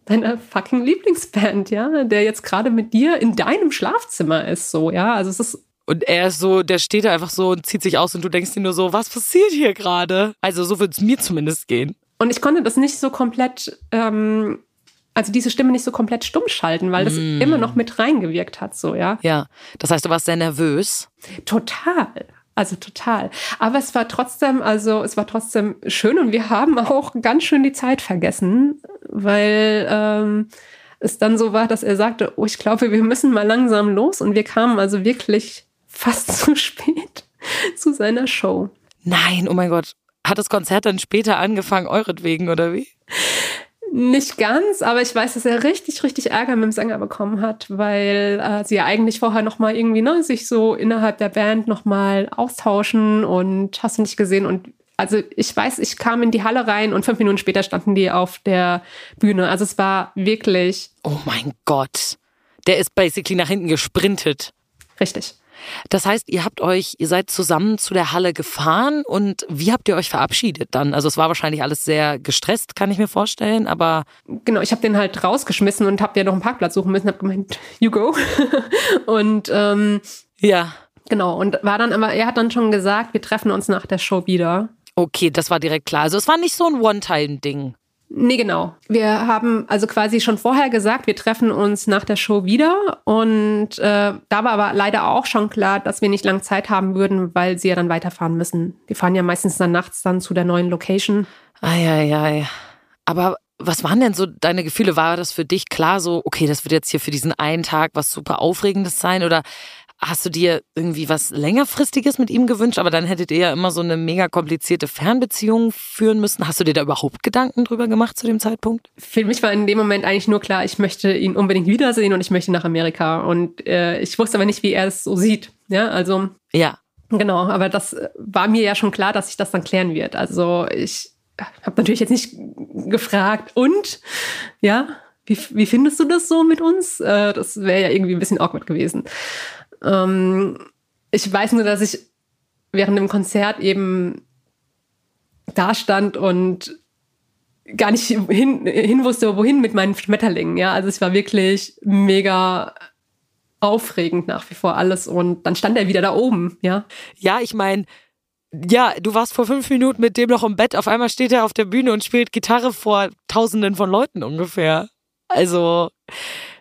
deiner fucking Lieblingsband, ja, der jetzt gerade mit dir in deinem Schlafzimmer ist, so, ja. Also es ist. Und er ist so, der steht da einfach so und zieht sich aus und du denkst dir nur so, was passiert hier gerade? Also so wird es mir zumindest gehen. Und ich konnte das nicht so komplett, ähm, also diese Stimme nicht so komplett stumm schalten, weil das mm. immer noch mit reingewirkt hat, so, ja. Ja, das heißt, du warst sehr nervös. Total. Also total. Aber es war trotzdem, also es war trotzdem schön und wir haben auch ganz schön die Zeit vergessen, weil ähm, es dann so war, dass er sagte, oh, ich glaube, wir müssen mal langsam los und wir kamen also wirklich fast zu spät zu seiner Show. Nein, oh mein Gott. Hat das Konzert dann später angefangen, euretwegen, oder wie? Nicht ganz, aber ich weiß, dass er richtig, richtig Ärger mit dem Sänger bekommen hat, weil äh, sie ja eigentlich vorher nochmal irgendwie ne, sich so innerhalb der Band nochmal austauschen und hast du nicht gesehen. Und also ich weiß, ich kam in die Halle rein und fünf Minuten später standen die auf der Bühne. Also es war wirklich. Oh mein Gott. Der ist basically nach hinten gesprintet. Richtig. Das heißt, ihr habt euch, ihr seid zusammen zu der Halle gefahren und wie habt ihr euch verabschiedet dann? Also es war wahrscheinlich alles sehr gestresst, kann ich mir vorstellen, aber genau, ich habe den halt rausgeschmissen und habe ja noch einen Parkplatz suchen müssen, habe gemeint, you go und ähm, ja, genau und war dann aber, er hat dann schon gesagt, wir treffen uns nach der Show wieder. Okay, das war direkt klar. Also es war nicht so ein One-Time-Ding. Nee, genau. Wir haben also quasi schon vorher gesagt, wir treffen uns nach der Show wieder. Und äh, da war aber leider auch schon klar, dass wir nicht lange Zeit haben würden, weil sie ja dann weiterfahren müssen. Die fahren ja meistens dann nachts dann zu der neuen Location. Eieiei. Aber was waren denn so deine Gefühle? War das für dich klar so, okay, das wird jetzt hier für diesen einen Tag was super Aufregendes sein? Oder Hast du dir irgendwie was längerfristiges mit ihm gewünscht, aber dann hättet ihr ja immer so eine mega komplizierte Fernbeziehung führen müssen. Hast du dir da überhaupt Gedanken drüber gemacht zu dem Zeitpunkt? Für mich war in dem Moment eigentlich nur klar, ich möchte ihn unbedingt wiedersehen und ich möchte nach Amerika. Und äh, ich wusste aber nicht, wie er es so sieht. Ja, also. Ja. Genau, aber das war mir ja schon klar, dass sich das dann klären wird. Also ich habe natürlich jetzt nicht gefragt und ja, wie, wie findest du das so mit uns? Äh, das wäre ja irgendwie ein bisschen awkward gewesen. Ähm, ich weiß nur, dass ich während dem Konzert eben da stand und gar nicht hin, hin wusste, wohin mit meinen Schmetterlingen. Ja, also es war wirklich mega aufregend nach wie vor alles und dann stand er wieder da oben. Ja, ja, ich meine, ja, du warst vor fünf Minuten mit dem noch im Bett. Auf einmal steht er auf der Bühne und spielt Gitarre vor Tausenden von Leuten ungefähr. Also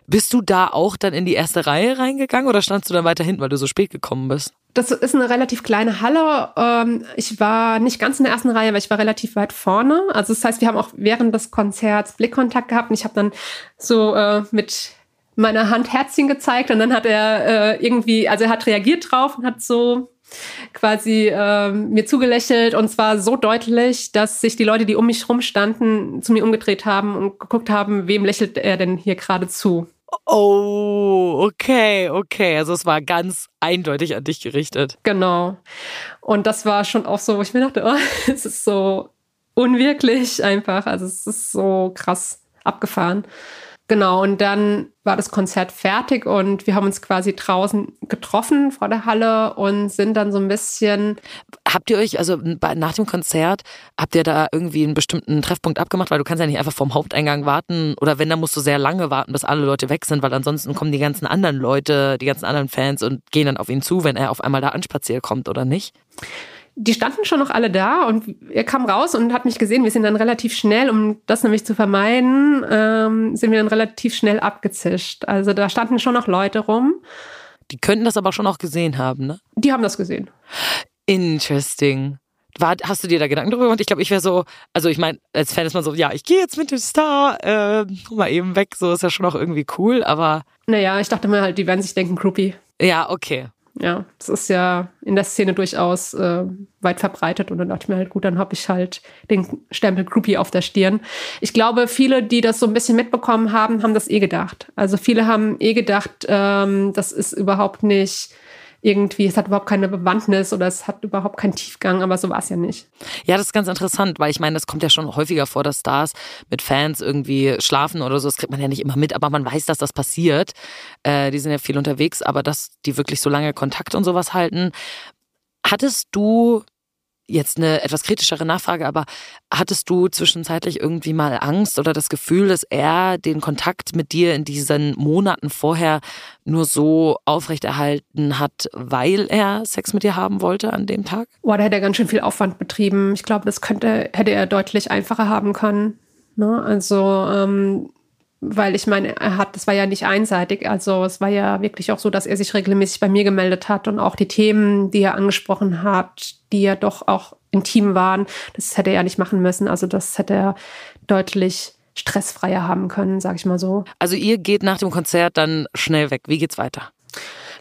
bist du da auch dann in die erste Reihe reingegangen oder standst du dann weiter hinten, weil du so spät gekommen bist? Das ist eine relativ kleine Halle. Ähm, ich war nicht ganz in der ersten Reihe, weil ich war relativ weit vorne. Also das heißt, wir haben auch während des Konzerts Blickkontakt gehabt und ich habe dann so äh, mit meiner Hand Herzchen gezeigt und dann hat er äh, irgendwie, also er hat reagiert drauf und hat so quasi äh, mir zugelächelt und zwar so deutlich, dass sich die Leute, die um mich rumstanden, zu mir umgedreht haben und geguckt haben, wem lächelt er denn hier gerade zu. Oh, okay, okay. Also es war ganz eindeutig an dich gerichtet. Genau. Und das war schon auch so, wo ich mir dachte, oh, es ist so unwirklich einfach. Also es ist so krass abgefahren. Genau, und dann war das Konzert fertig und wir haben uns quasi draußen getroffen vor der Halle und sind dann so ein bisschen. Habt ihr euch, also nach dem Konzert, habt ihr da irgendwie einen bestimmten Treffpunkt abgemacht? Weil du kannst ja nicht einfach vorm Haupteingang warten oder wenn, dann musst du sehr lange warten, bis alle Leute weg sind, weil ansonsten kommen die ganzen anderen Leute, die ganzen anderen Fans und gehen dann auf ihn zu, wenn er auf einmal da anspaziert kommt, oder nicht? Die standen schon noch alle da und er kam raus und hat mich gesehen. Wir sind dann relativ schnell, um das nämlich zu vermeiden, ähm, sind wir dann relativ schnell abgezischt. Also da standen schon noch Leute rum. Die könnten das aber schon auch gesehen haben, ne? Die haben das gesehen. Interesting. War, hast du dir da Gedanken drüber gemacht? Ich glaube, ich wäre so, also ich meine, als Fan ist man so, ja, ich gehe jetzt mit dem Star, äh, mal eben weg, so ist ja schon auch irgendwie cool, aber. Naja, ich dachte mir halt, die werden sich denken, Groupie. Ja, okay. Ja, das ist ja in der Szene durchaus äh, weit verbreitet und dann dachte ich mir halt, gut, dann habe ich halt den Stempel Groupie auf der Stirn. Ich glaube, viele, die das so ein bisschen mitbekommen haben, haben das eh gedacht. Also viele haben eh gedacht, ähm, das ist überhaupt nicht irgendwie, es hat überhaupt keine Bewandtnis oder es hat überhaupt keinen Tiefgang, aber so war es ja nicht. Ja, das ist ganz interessant, weil ich meine, das kommt ja schon häufiger vor, dass Stars mit Fans irgendwie schlafen oder so. Das kriegt man ja nicht immer mit, aber man weiß, dass das passiert. Äh, die sind ja viel unterwegs, aber dass die wirklich so lange Kontakt und sowas halten. Hattest du jetzt eine etwas kritischere Nachfrage, aber hattest du zwischenzeitlich irgendwie mal Angst oder das Gefühl, dass er den Kontakt mit dir in diesen Monaten vorher nur so aufrechterhalten hat, weil er Sex mit dir haben wollte an dem Tag? Boah, da hätte er ganz schön viel Aufwand betrieben. Ich glaube, das könnte, hätte er deutlich einfacher haben können. Ne? Also ähm, weil ich meine, er hat, das war ja nicht einseitig. Also es war ja wirklich auch so, dass er sich regelmäßig bei mir gemeldet hat und auch die Themen, die er angesprochen hat, die ja doch auch intim waren, das hätte er ja nicht machen müssen. Also das hätte er deutlich stressfreier haben können, sag ich mal so. Also ihr geht nach dem Konzert dann schnell weg. Wie geht's weiter?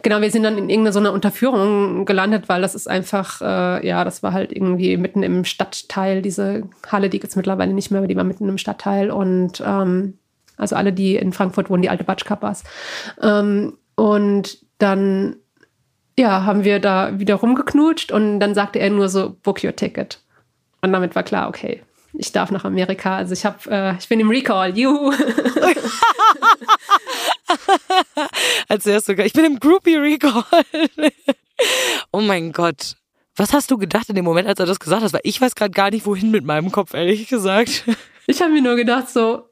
Genau, wir sind dann in irgendeiner so einer Unterführung gelandet, weil das ist einfach, äh, ja, das war halt irgendwie mitten im Stadtteil, diese Halle, die gibt's mittlerweile nicht mehr, aber die war mitten im Stadtteil und ähm, also alle, die in Frankfurt wohnen, die alte Batschkappas. Ähm, und dann, ja, haben wir da wieder rumgeknutscht und dann sagte er nur so, book your ticket. Und damit war klar, okay, ich darf nach Amerika. Also ich habe, äh, ich bin im Recall, juhu. Als erst sogar, ich bin im Groupie Recall. oh mein Gott. Was hast du gedacht in dem Moment, als er das gesagt hat? Weil ich weiß gerade gar nicht, wohin mit meinem Kopf, ehrlich gesagt. Ich habe mir nur gedacht, so,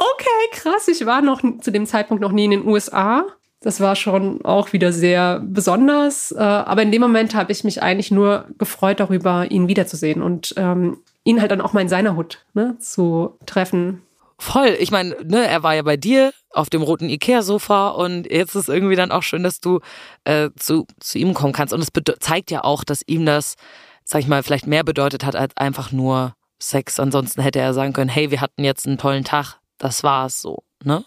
okay, krass, ich war noch zu dem Zeitpunkt noch nie in den USA. Das war schon auch wieder sehr besonders. Äh, aber in dem Moment habe ich mich eigentlich nur gefreut darüber, ihn wiederzusehen und ähm, ihn halt dann auch mal in seiner Hut ne, zu treffen. Voll. Ich meine, ne, er war ja bei dir auf dem roten Ikea-Sofa und jetzt ist irgendwie dann auch schön, dass du äh, zu, zu ihm kommen kannst. Und es zeigt ja auch, dass ihm das, sag ich mal, vielleicht mehr bedeutet hat als einfach nur Sex. Ansonsten hätte er sagen können, hey, wir hatten jetzt einen tollen Tag, das war es so, ne?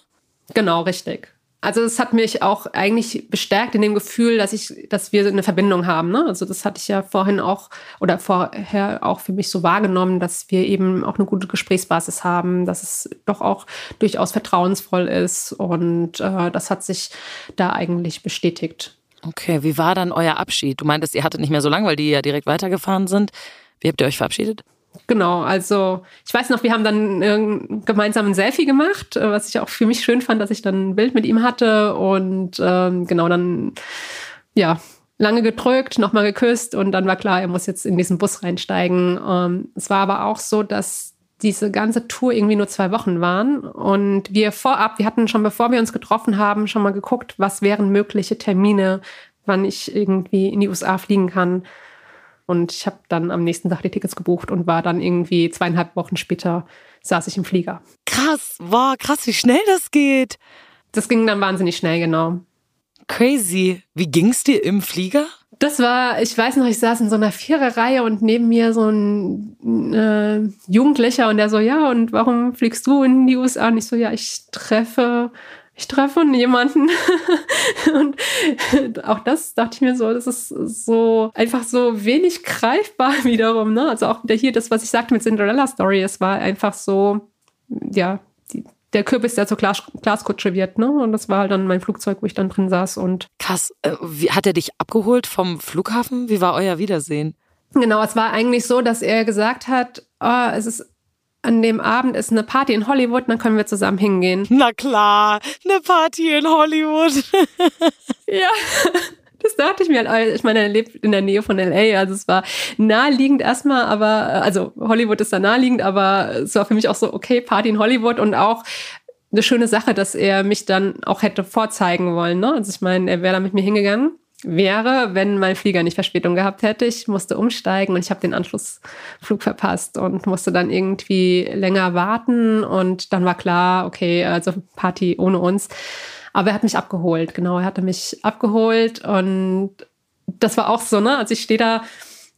Genau, richtig. Also es hat mich auch eigentlich bestärkt in dem Gefühl, dass ich, dass wir eine Verbindung haben. Ne? Also das hatte ich ja vorhin auch oder vorher auch für mich so wahrgenommen, dass wir eben auch eine gute Gesprächsbasis haben, dass es doch auch durchaus vertrauensvoll ist und äh, das hat sich da eigentlich bestätigt. Okay, wie war dann euer Abschied? Du meintest, ihr hattet nicht mehr so lange, weil die ja direkt weitergefahren sind. Wie habt ihr euch verabschiedet? Genau, also ich weiß noch, wir haben dann äh, gemeinsam ein Selfie gemacht, äh, was ich auch für mich schön fand, dass ich dann ein Bild mit ihm hatte und ähm, genau dann, ja, lange gedrückt, nochmal geküsst und dann war klar, er muss jetzt in diesen Bus reinsteigen. Ähm, es war aber auch so, dass diese ganze Tour irgendwie nur zwei Wochen waren und wir vorab, wir hatten schon bevor wir uns getroffen haben, schon mal geguckt, was wären mögliche Termine, wann ich irgendwie in die USA fliegen kann. Und ich habe dann am nächsten Tag die Tickets gebucht und war dann irgendwie zweieinhalb Wochen später saß ich im Flieger. Krass, wow, krass, wie schnell das geht. Das ging dann wahnsinnig schnell, genau. Crazy. Wie ging's dir im Flieger? Das war, ich weiß noch, ich saß in so einer Viererreihe und neben mir so ein äh, Jugendlicher und der so, ja, und warum fliegst du in die USA? Und ich so, ja, ich treffe ich treffe jemanden. und auch das dachte ich mir so, das ist so einfach so wenig greifbar wiederum. Ne? Also auch wieder hier das, was ich sagte mit Cinderella Story, es war einfach so, ja, die, der Kürbis, der zur Glas, Glaskutsche wird, ne? Und das war halt dann mein Flugzeug, wo ich dann drin saß und. Krass. Äh, wie, hat er dich abgeholt vom Flughafen? Wie war euer Wiedersehen? Genau, es war eigentlich so, dass er gesagt hat, oh, es ist an dem Abend ist eine Party in Hollywood, dann können wir zusammen hingehen. Na klar, eine Party in Hollywood. ja. Das dachte ich mir halt. Ich meine, er lebt in der Nähe von LA, also es war naheliegend erstmal, aber, also Hollywood ist da naheliegend, aber es war für mich auch so, okay, Party in Hollywood und auch eine schöne Sache, dass er mich dann auch hätte vorzeigen wollen. Ne? Also ich meine, er wäre da mit mir hingegangen wäre, wenn mein Flieger nicht Verspätung gehabt hätte. Ich musste umsteigen und ich habe den Anschlussflug verpasst und musste dann irgendwie länger warten und dann war klar, okay, also Party ohne uns. Aber er hat mich abgeholt, genau, er hatte mich abgeholt und das war auch so, ne? Also ich stehe da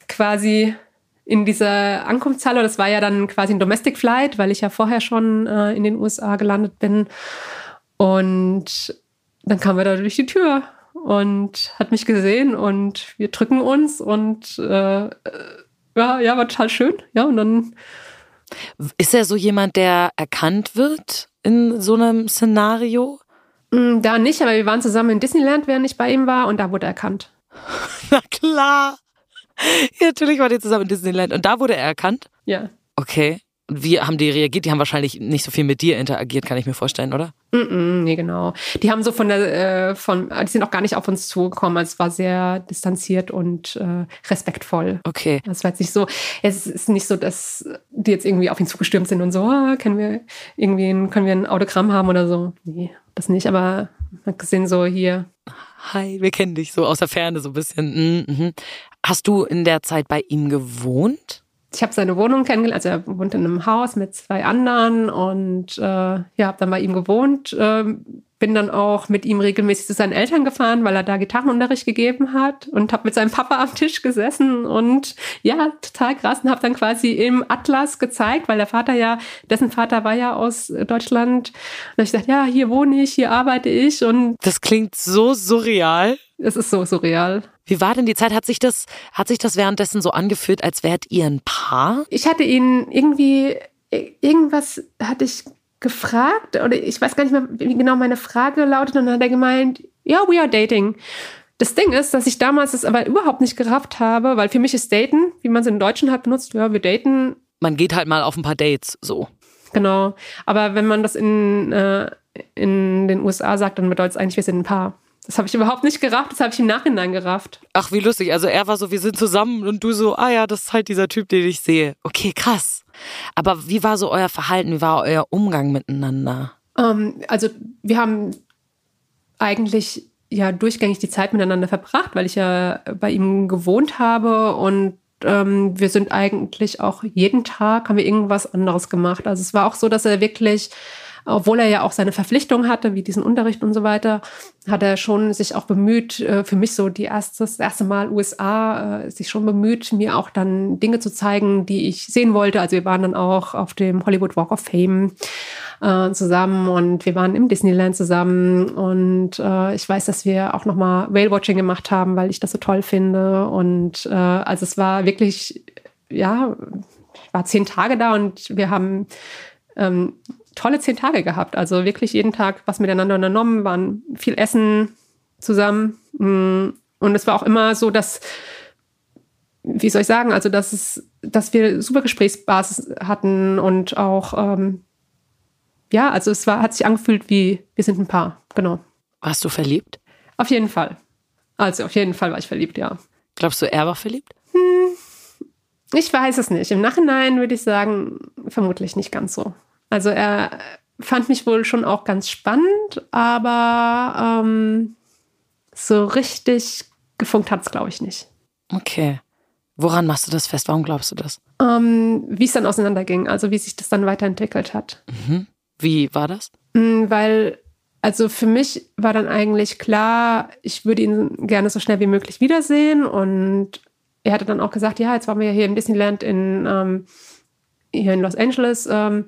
quasi in dieser Ankunftshalle, das war ja dann quasi ein Domestic Flight, weil ich ja vorher schon äh, in den USA gelandet bin und dann kamen wir da durch die Tür und hat mich gesehen und wir drücken uns und äh, ja, ja, war total schön. Ja, und dann. Ist er so jemand, der erkannt wird in so einem Szenario? Mm, da nicht, aber wir waren zusammen in Disneyland, während ich bei ihm war und da wurde er erkannt. Na klar. Ja, natürlich war die zusammen in Disneyland und da wurde er erkannt? Ja. Okay. Wie haben die reagiert? Die haben wahrscheinlich nicht so viel mit dir interagiert, kann ich mir vorstellen, oder? Mm -mm, nee, genau. Die haben so von der, äh, von, die sind auch gar nicht auf uns zugekommen. Also es war sehr distanziert und äh, respektvoll. Okay. Es war jetzt nicht so, es ist nicht so, dass die jetzt irgendwie auf ihn zugestürmt sind und so, ah, können wir irgendwie, ein, können wir ein Autogramm haben oder so. Nee, das nicht, aber man hat gesehen so hier. Hi, wir kennen dich so aus der Ferne so ein bisschen. Mm -hmm. Hast du in der Zeit bei ihm gewohnt? Ich habe seine Wohnung kennengelernt. Also er wohnt in einem Haus mit zwei anderen und äh, ja, habe dann bei ihm gewohnt. Ähm, bin dann auch mit ihm regelmäßig zu seinen Eltern gefahren, weil er da Gitarrenunterricht gegeben hat und habe mit seinem Papa am Tisch gesessen und ja, total krass und habe dann quasi im Atlas gezeigt, weil der Vater ja, dessen Vater war ja aus Deutschland. Und ich gesagt, ja, hier wohne ich, hier arbeite ich und das klingt so surreal. Es ist so surreal. Wie war denn die Zeit? Hat sich das, hat sich das währenddessen so angefühlt, als wärt ihr ein Paar? Ich hatte ihn irgendwie, irgendwas hatte ich gefragt, oder ich weiß gar nicht mehr, wie genau meine Frage lautet, und dann hat er gemeint, ja, we are dating. Das Ding ist, dass ich damals das aber überhaupt nicht gerafft habe, weil für mich ist daten, wie man es in Deutschen halt benutzt, ja, wir daten. Man geht halt mal auf ein paar Dates, so. Genau. Aber wenn man das in, äh, in den USA sagt, dann bedeutet es eigentlich, wir sind ein Paar. Das habe ich überhaupt nicht gerafft, das habe ich im Nachhinein gerafft. Ach, wie lustig. Also er war so, wir sind zusammen und du so, ah ja, das ist halt dieser Typ, den ich sehe. Okay, krass. Aber wie war so euer Verhalten, wie war euer Umgang miteinander? Ähm, also wir haben eigentlich ja durchgängig die Zeit miteinander verbracht, weil ich ja bei ihm gewohnt habe und ähm, wir sind eigentlich auch jeden Tag haben wir irgendwas anderes gemacht. Also es war auch so, dass er wirklich obwohl er ja auch seine Verpflichtungen hatte, wie diesen Unterricht und so weiter, hat er schon sich auch bemüht, äh, für mich so die erste, das erste Mal USA, äh, sich schon bemüht, mir auch dann Dinge zu zeigen, die ich sehen wollte. Also wir waren dann auch auf dem Hollywood Walk of Fame äh, zusammen und wir waren im Disneyland zusammen und äh, ich weiß, dass wir auch nochmal Whale-Watching gemacht haben, weil ich das so toll finde und äh, also es war wirklich, ja, ich war zehn Tage da und wir haben ähm, tolle zehn Tage gehabt. Also wirklich jeden Tag was miteinander unternommen, waren viel Essen zusammen. Mm, und es war auch immer so, dass, wie soll ich sagen, also dass es, dass wir super Gesprächsbasis hatten und auch, ähm, ja, also es war, hat sich angefühlt wie, wir sind ein Paar, genau. Warst du verliebt? Auf jeden Fall. Also auf jeden Fall war ich verliebt, ja. Glaubst du, er war verliebt? Hm, ich weiß es nicht. Im Nachhinein würde ich sagen, vermutlich nicht ganz so. Also er fand mich wohl schon auch ganz spannend, aber ähm, so richtig gefunkt hat es, glaube ich, nicht. Okay. Woran machst du das fest? Warum glaubst du das? Ähm, wie es dann auseinanderging, also wie sich das dann weiterentwickelt hat. Mhm. Wie war das? Mm, weil, also für mich war dann eigentlich klar, ich würde ihn gerne so schnell wie möglich wiedersehen. Und er hatte dann auch gesagt, ja, jetzt waren wir ja hier im Disneyland in, ähm, hier in Los Angeles. Ähm,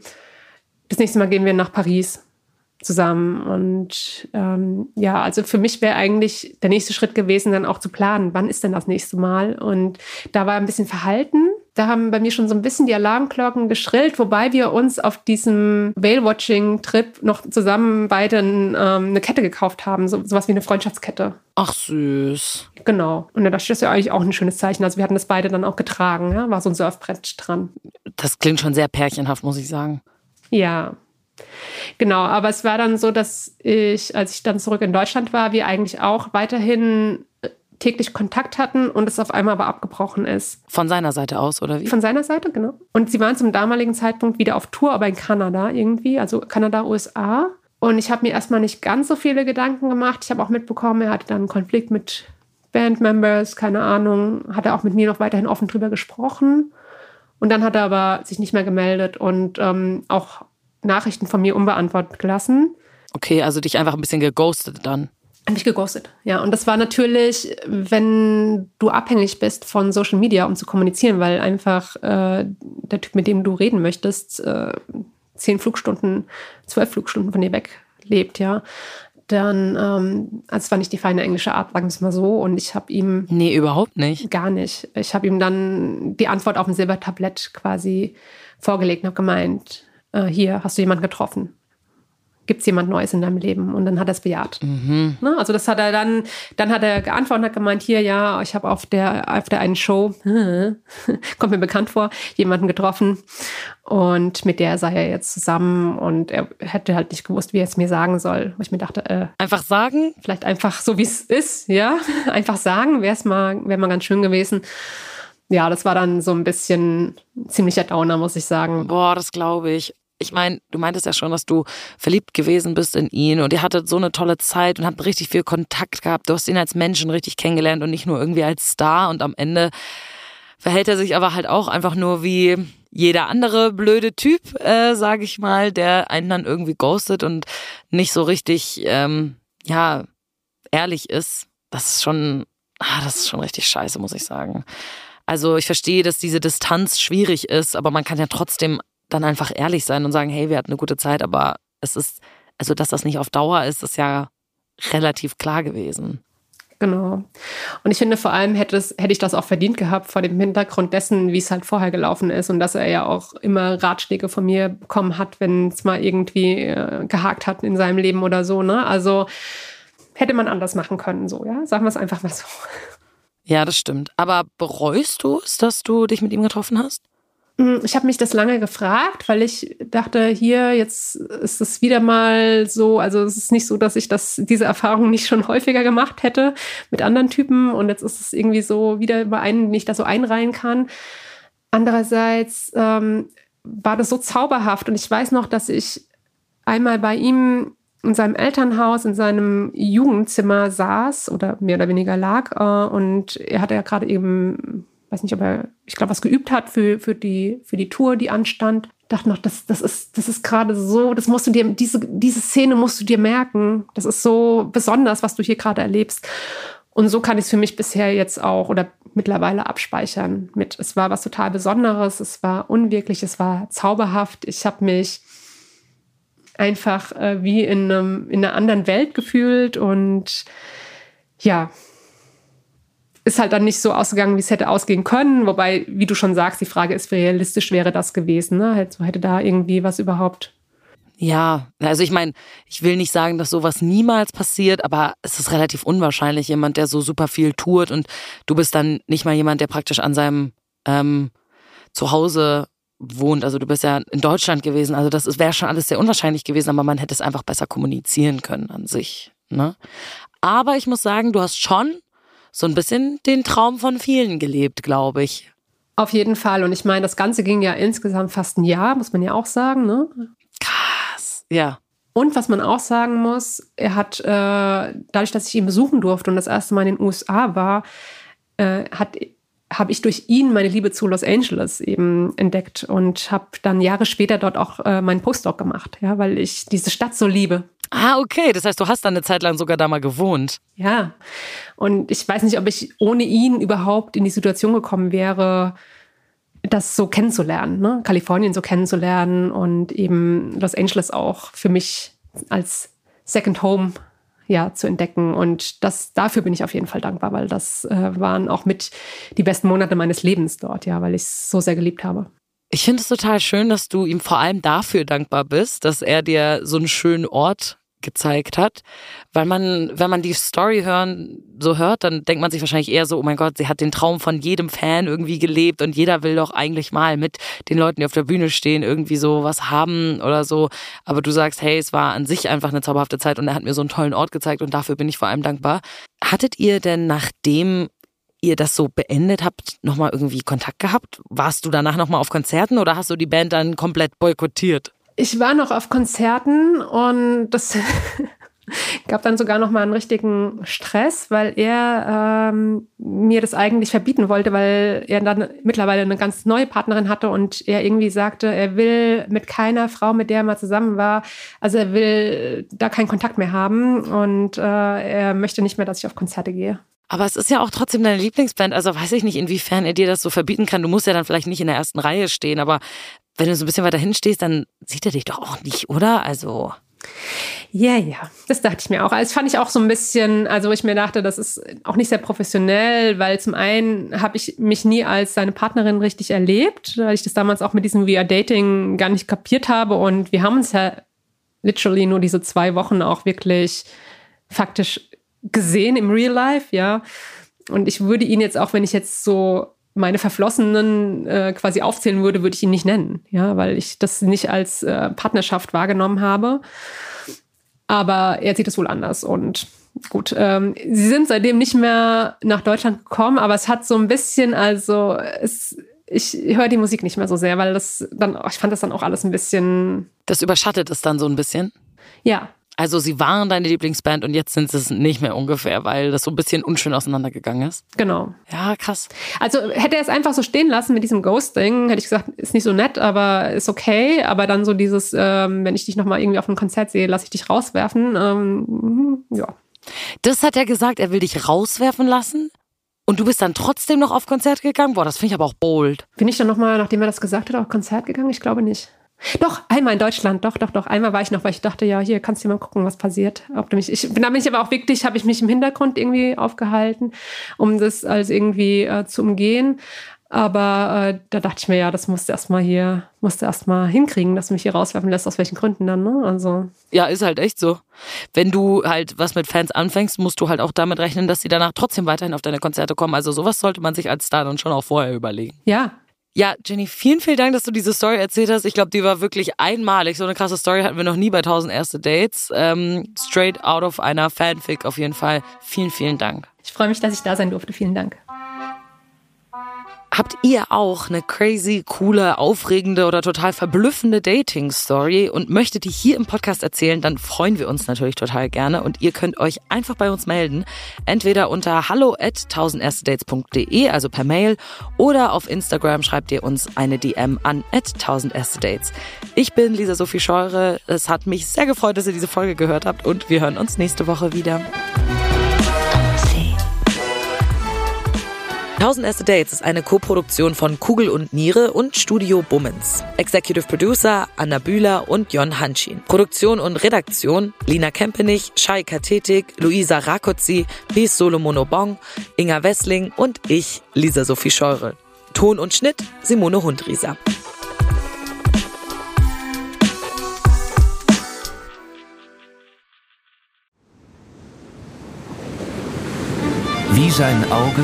das nächste Mal gehen wir nach Paris. zusammen. Und ähm, ja, also für mich wäre eigentlich der nächste Schritt gewesen, dann auch zu planen, wann ist denn das nächste Mal? Und da war ein bisschen Verhalten. Da haben bei mir schon so ein bisschen die Alarmglocken geschrillt, wobei wir uns auf diesem Whale-Watching-Trip noch zusammen beide ähm, eine Kette gekauft haben, so, sowas wie eine Freundschaftskette. Ach süß. Genau. Und da dachte ich, das ist ja eigentlich auch ein schönes Zeichen. Also wir hatten das beide dann auch getragen, ja? war so ein Surfbrett dran. Das klingt schon sehr pärchenhaft, muss ich sagen. Ja. Genau, aber es war dann so, dass ich, als ich dann zurück in Deutschland war, wir eigentlich auch weiterhin äh, täglich Kontakt hatten und es auf einmal aber abgebrochen ist. Von seiner Seite aus, oder wie? Von seiner Seite, genau. Und sie waren zum damaligen Zeitpunkt wieder auf Tour, aber in Kanada irgendwie, also Kanada, USA. Und ich habe mir erstmal nicht ganz so viele Gedanken gemacht. Ich habe auch mitbekommen, er hatte dann einen Konflikt mit Bandmembers, keine Ahnung, hat er auch mit mir noch weiterhin offen drüber gesprochen. Und dann hat er aber sich nicht mehr gemeldet und ähm, auch Nachrichten von mir unbeantwortet gelassen. Okay, also dich einfach ein bisschen geghostet dann. Mich geghostet, ja. Und das war natürlich, wenn du abhängig bist von Social Media, um zu kommunizieren, weil einfach äh, der Typ, mit dem du reden möchtest, äh, zehn Flugstunden, zwölf Flugstunden von dir weg lebt, ja. Dann, ähm, also es war nicht die feine englische Art, sagen wir es mal so. Und ich habe ihm. Nee, überhaupt nicht. Gar nicht. Ich habe ihm dann die Antwort auf ein Silbertablett quasi vorgelegt und habe gemeint, äh, hier hast du jemanden getroffen. Gibt es jemand Neues in deinem Leben? Und dann hat er es bejaht. Mhm. Ne? Also das hat er dann, dann hat er geantwortet und hat gemeint, hier, ja, ich habe auf der, auf der einen Show, kommt mir bekannt vor, jemanden getroffen. Und mit der sei er jetzt zusammen und er hätte halt nicht gewusst, wie er es mir sagen soll. Wo ich mir dachte, äh, Einfach sagen? vielleicht einfach so, wie es ist, ja. Einfach sagen, wäre es mal, wäre mal ganz schön gewesen. Ja, das war dann so ein bisschen ziemlicher Downer, muss ich sagen. Boah, das glaube ich. Ich meine, du meintest ja schon, dass du verliebt gewesen bist in ihn und ihr hattet so eine tolle Zeit und habt richtig viel Kontakt gehabt. Du hast ihn als Menschen richtig kennengelernt und nicht nur irgendwie als Star. Und am Ende verhält er sich aber halt auch einfach nur wie jeder andere blöde Typ, äh, sage ich mal, der einen dann irgendwie ghostet und nicht so richtig, ähm, ja, ehrlich ist. Das ist schon, ah, das ist schon richtig scheiße, muss ich sagen. Also ich verstehe, dass diese Distanz schwierig ist, aber man kann ja trotzdem dann einfach ehrlich sein und sagen, hey, wir hatten eine gute Zeit, aber es ist, also dass das nicht auf Dauer ist, ist ja relativ klar gewesen. Genau. Und ich finde, vor allem hätte, es, hätte ich das auch verdient gehabt vor dem Hintergrund dessen, wie es halt vorher gelaufen ist und dass er ja auch immer Ratschläge von mir bekommen hat, wenn es mal irgendwie äh, gehakt hat in seinem Leben oder so. Ne? Also hätte man anders machen können, so, ja. Sagen wir es einfach mal so. Ja, das stimmt. Aber bereust du es, dass du dich mit ihm getroffen hast? Hm, Ich habe mich das lange gefragt, weil ich dachte, hier, jetzt ist es wieder mal so, also es ist nicht so, dass ich das, diese Erfahrung nicht schon häufiger gemacht hätte mit anderen Typen und jetzt ist es irgendwie so wieder über einen, den ich da so einreihen kann. Andererseits ähm, war das so zauberhaft und ich weiß noch, dass ich einmal bei ihm in seinem Elternhaus, in seinem Jugendzimmer saß oder mehr oder weniger lag äh, und er hatte ja gerade eben weiß nicht, ob er, ich glaube, was geübt hat für, für, die, für die Tour, die anstand. Dachte noch, das, das ist, das ist gerade so, das musst du dir, diese, diese Szene musst du dir merken. Das ist so besonders, was du hier gerade erlebst. Und so kann ich es für mich bisher jetzt auch oder mittlerweile abspeichern mit, es war was total Besonderes, es war unwirklich, es war zauberhaft. Ich habe mich einfach äh, wie in, einem, in einer anderen Welt gefühlt und ja, ist halt dann nicht so ausgegangen, wie es hätte ausgehen können. Wobei, wie du schon sagst, die Frage ist, wie realistisch wäre das gewesen. Ne? Halt, so hätte da irgendwie was überhaupt. Ja, also ich meine, ich will nicht sagen, dass sowas niemals passiert, aber es ist relativ unwahrscheinlich, jemand, der so super viel tourt und du bist dann nicht mal jemand, der praktisch an seinem ähm, Zuhause wohnt. Also du bist ja in Deutschland gewesen, also das wäre schon alles sehr unwahrscheinlich gewesen, aber man hätte es einfach besser kommunizieren können an sich. Ne? Aber ich muss sagen, du hast schon so ein bisschen den Traum von vielen gelebt, glaube ich. Auf jeden Fall. Und ich meine, das Ganze ging ja insgesamt fast ein Jahr, muss man ja auch sagen. Ne? Krass. Ja. Und was man auch sagen muss, er hat, äh, dadurch, dass ich ihn besuchen durfte und das erste Mal in den USA war, äh, hat habe ich durch ihn meine Liebe zu Los Angeles eben entdeckt und habe dann Jahre später dort auch äh, meinen Postdoc gemacht, ja, weil ich diese Stadt so liebe. Ah, okay. Das heißt, du hast dann eine Zeit lang sogar da mal gewohnt. Ja. Und ich weiß nicht, ob ich ohne ihn überhaupt in die Situation gekommen wäre, das so kennenzulernen, ne? Kalifornien so kennenzulernen und eben Los Angeles auch für mich als Second Home ja, zu entdecken. Und das, dafür bin ich auf jeden Fall dankbar, weil das äh, waren auch mit die besten Monate meines Lebens dort, ja, weil ich es so sehr geliebt habe. Ich finde es total schön, dass du ihm vor allem dafür dankbar bist, dass er dir so einen schönen Ort gezeigt hat, weil man, wenn man die Story hören, so hört, dann denkt man sich wahrscheinlich eher so, oh mein Gott, sie hat den Traum von jedem Fan irgendwie gelebt und jeder will doch eigentlich mal mit den Leuten, die auf der Bühne stehen, irgendwie so was haben oder so. Aber du sagst, hey, es war an sich einfach eine zauberhafte Zeit und er hat mir so einen tollen Ort gezeigt und dafür bin ich vor allem dankbar. Hattet ihr denn nachdem ihr das so beendet habt, nochmal irgendwie Kontakt gehabt? Warst du danach nochmal auf Konzerten oder hast du die Band dann komplett boykottiert? Ich war noch auf Konzerten und das gab dann sogar noch mal einen richtigen Stress, weil er ähm, mir das eigentlich verbieten wollte, weil er dann mittlerweile eine ganz neue Partnerin hatte und er irgendwie sagte, er will mit keiner Frau, mit der er mal zusammen war, also er will da keinen Kontakt mehr haben und äh, er möchte nicht mehr, dass ich auf Konzerte gehe. Aber es ist ja auch trotzdem deine Lieblingsband. Also weiß ich nicht, inwiefern er dir das so verbieten kann. Du musst ja dann vielleicht nicht in der ersten Reihe stehen, aber wenn du so ein bisschen weiter hinstehst, dann sieht er dich doch auch nicht, oder? Also. Ja, yeah, ja, das dachte ich mir auch. Also das fand ich auch so ein bisschen, also ich mir dachte, das ist auch nicht sehr professionell, weil zum einen habe ich mich nie als seine Partnerin richtig erlebt, weil ich das damals auch mit diesem VR Dating gar nicht kapiert habe und wir haben uns ja literally nur diese zwei Wochen auch wirklich faktisch gesehen im Real Life, ja. Und ich würde ihn jetzt auch, wenn ich jetzt so meine Verflossenen äh, quasi aufzählen würde, würde ich ihn nicht nennen, ja, weil ich das nicht als äh, Partnerschaft wahrgenommen habe. Aber er sieht es wohl anders und gut. Ähm, sie sind seitdem nicht mehr nach Deutschland gekommen, aber es hat so ein bisschen, also es, ich höre die Musik nicht mehr so sehr, weil das dann, ich fand das dann auch alles ein bisschen. Das überschattet es dann so ein bisschen. Ja, also sie waren deine Lieblingsband und jetzt sind sie es nicht mehr ungefähr, weil das so ein bisschen unschön auseinandergegangen ist. Genau. Ja, krass. Also hätte er es einfach so stehen lassen mit diesem Ghosting, hätte ich gesagt, ist nicht so nett, aber ist okay. Aber dann so dieses, ähm, wenn ich dich nochmal irgendwie auf einem Konzert sehe, lasse ich dich rauswerfen. Ähm, ja. Das hat er gesagt, er will dich rauswerfen lassen? Und du bist dann trotzdem noch auf Konzert gegangen? Boah, das finde ich aber auch bold. Bin ich dann nochmal, nachdem er das gesagt hat, auf Konzert gegangen? Ich glaube nicht. Doch, einmal in Deutschland, doch, doch, doch. Einmal war ich noch, weil ich dachte, ja, hier kannst du mal gucken, was passiert. Ob du mich, ich bin da bin ich aber auch wirklich, habe ich mich im Hintergrund irgendwie aufgehalten, um das als irgendwie äh, zu umgehen. Aber äh, da dachte ich mir, ja, das musst du erstmal hier, musst du erstmal hinkriegen, dass du mich hier rauswerfen lässt, aus welchen Gründen dann, ne? Also. Ja, ist halt echt so. Wenn du halt was mit Fans anfängst, musst du halt auch damit rechnen, dass sie danach trotzdem weiterhin auf deine Konzerte kommen. Also sowas sollte man sich als Star dann schon auch vorher überlegen. Ja, ja, Jenny, vielen, vielen Dank, dass du diese Story erzählt hast. Ich glaube, die war wirklich einmalig. So eine krasse Story hatten wir noch nie bei 1000 erste Dates. Ähm, straight out of einer Fanfic auf jeden Fall. Vielen, vielen Dank. Ich freue mich, dass ich da sein durfte. Vielen Dank. Habt ihr auch eine crazy, coole, aufregende oder total verblüffende Dating-Story und möchtet die hier im Podcast erzählen, dann freuen wir uns natürlich total gerne und ihr könnt euch einfach bei uns melden. Entweder unter hallo at 1000erstedates.de, also per Mail, oder auf Instagram schreibt ihr uns eine DM an at 1000 Dates. Ich bin Lisa Sophie Scheure. Es hat mich sehr gefreut, dass ihr diese Folge gehört habt und wir hören uns nächste Woche wieder. 1000 Erste Dates ist eine Koproduktion von Kugel und Niere und Studio Bummens. Executive Producer Anna Bühler und Jon Hanschin. Produktion und Redaktion Lina Kempenich, Shai Kathetik, Luisa Rakotzi, Pies Solomono Bong, Inga Wessling und ich, Lisa Sophie Scheure. Ton und Schnitt Simone Hundrieser. Wie sein Auge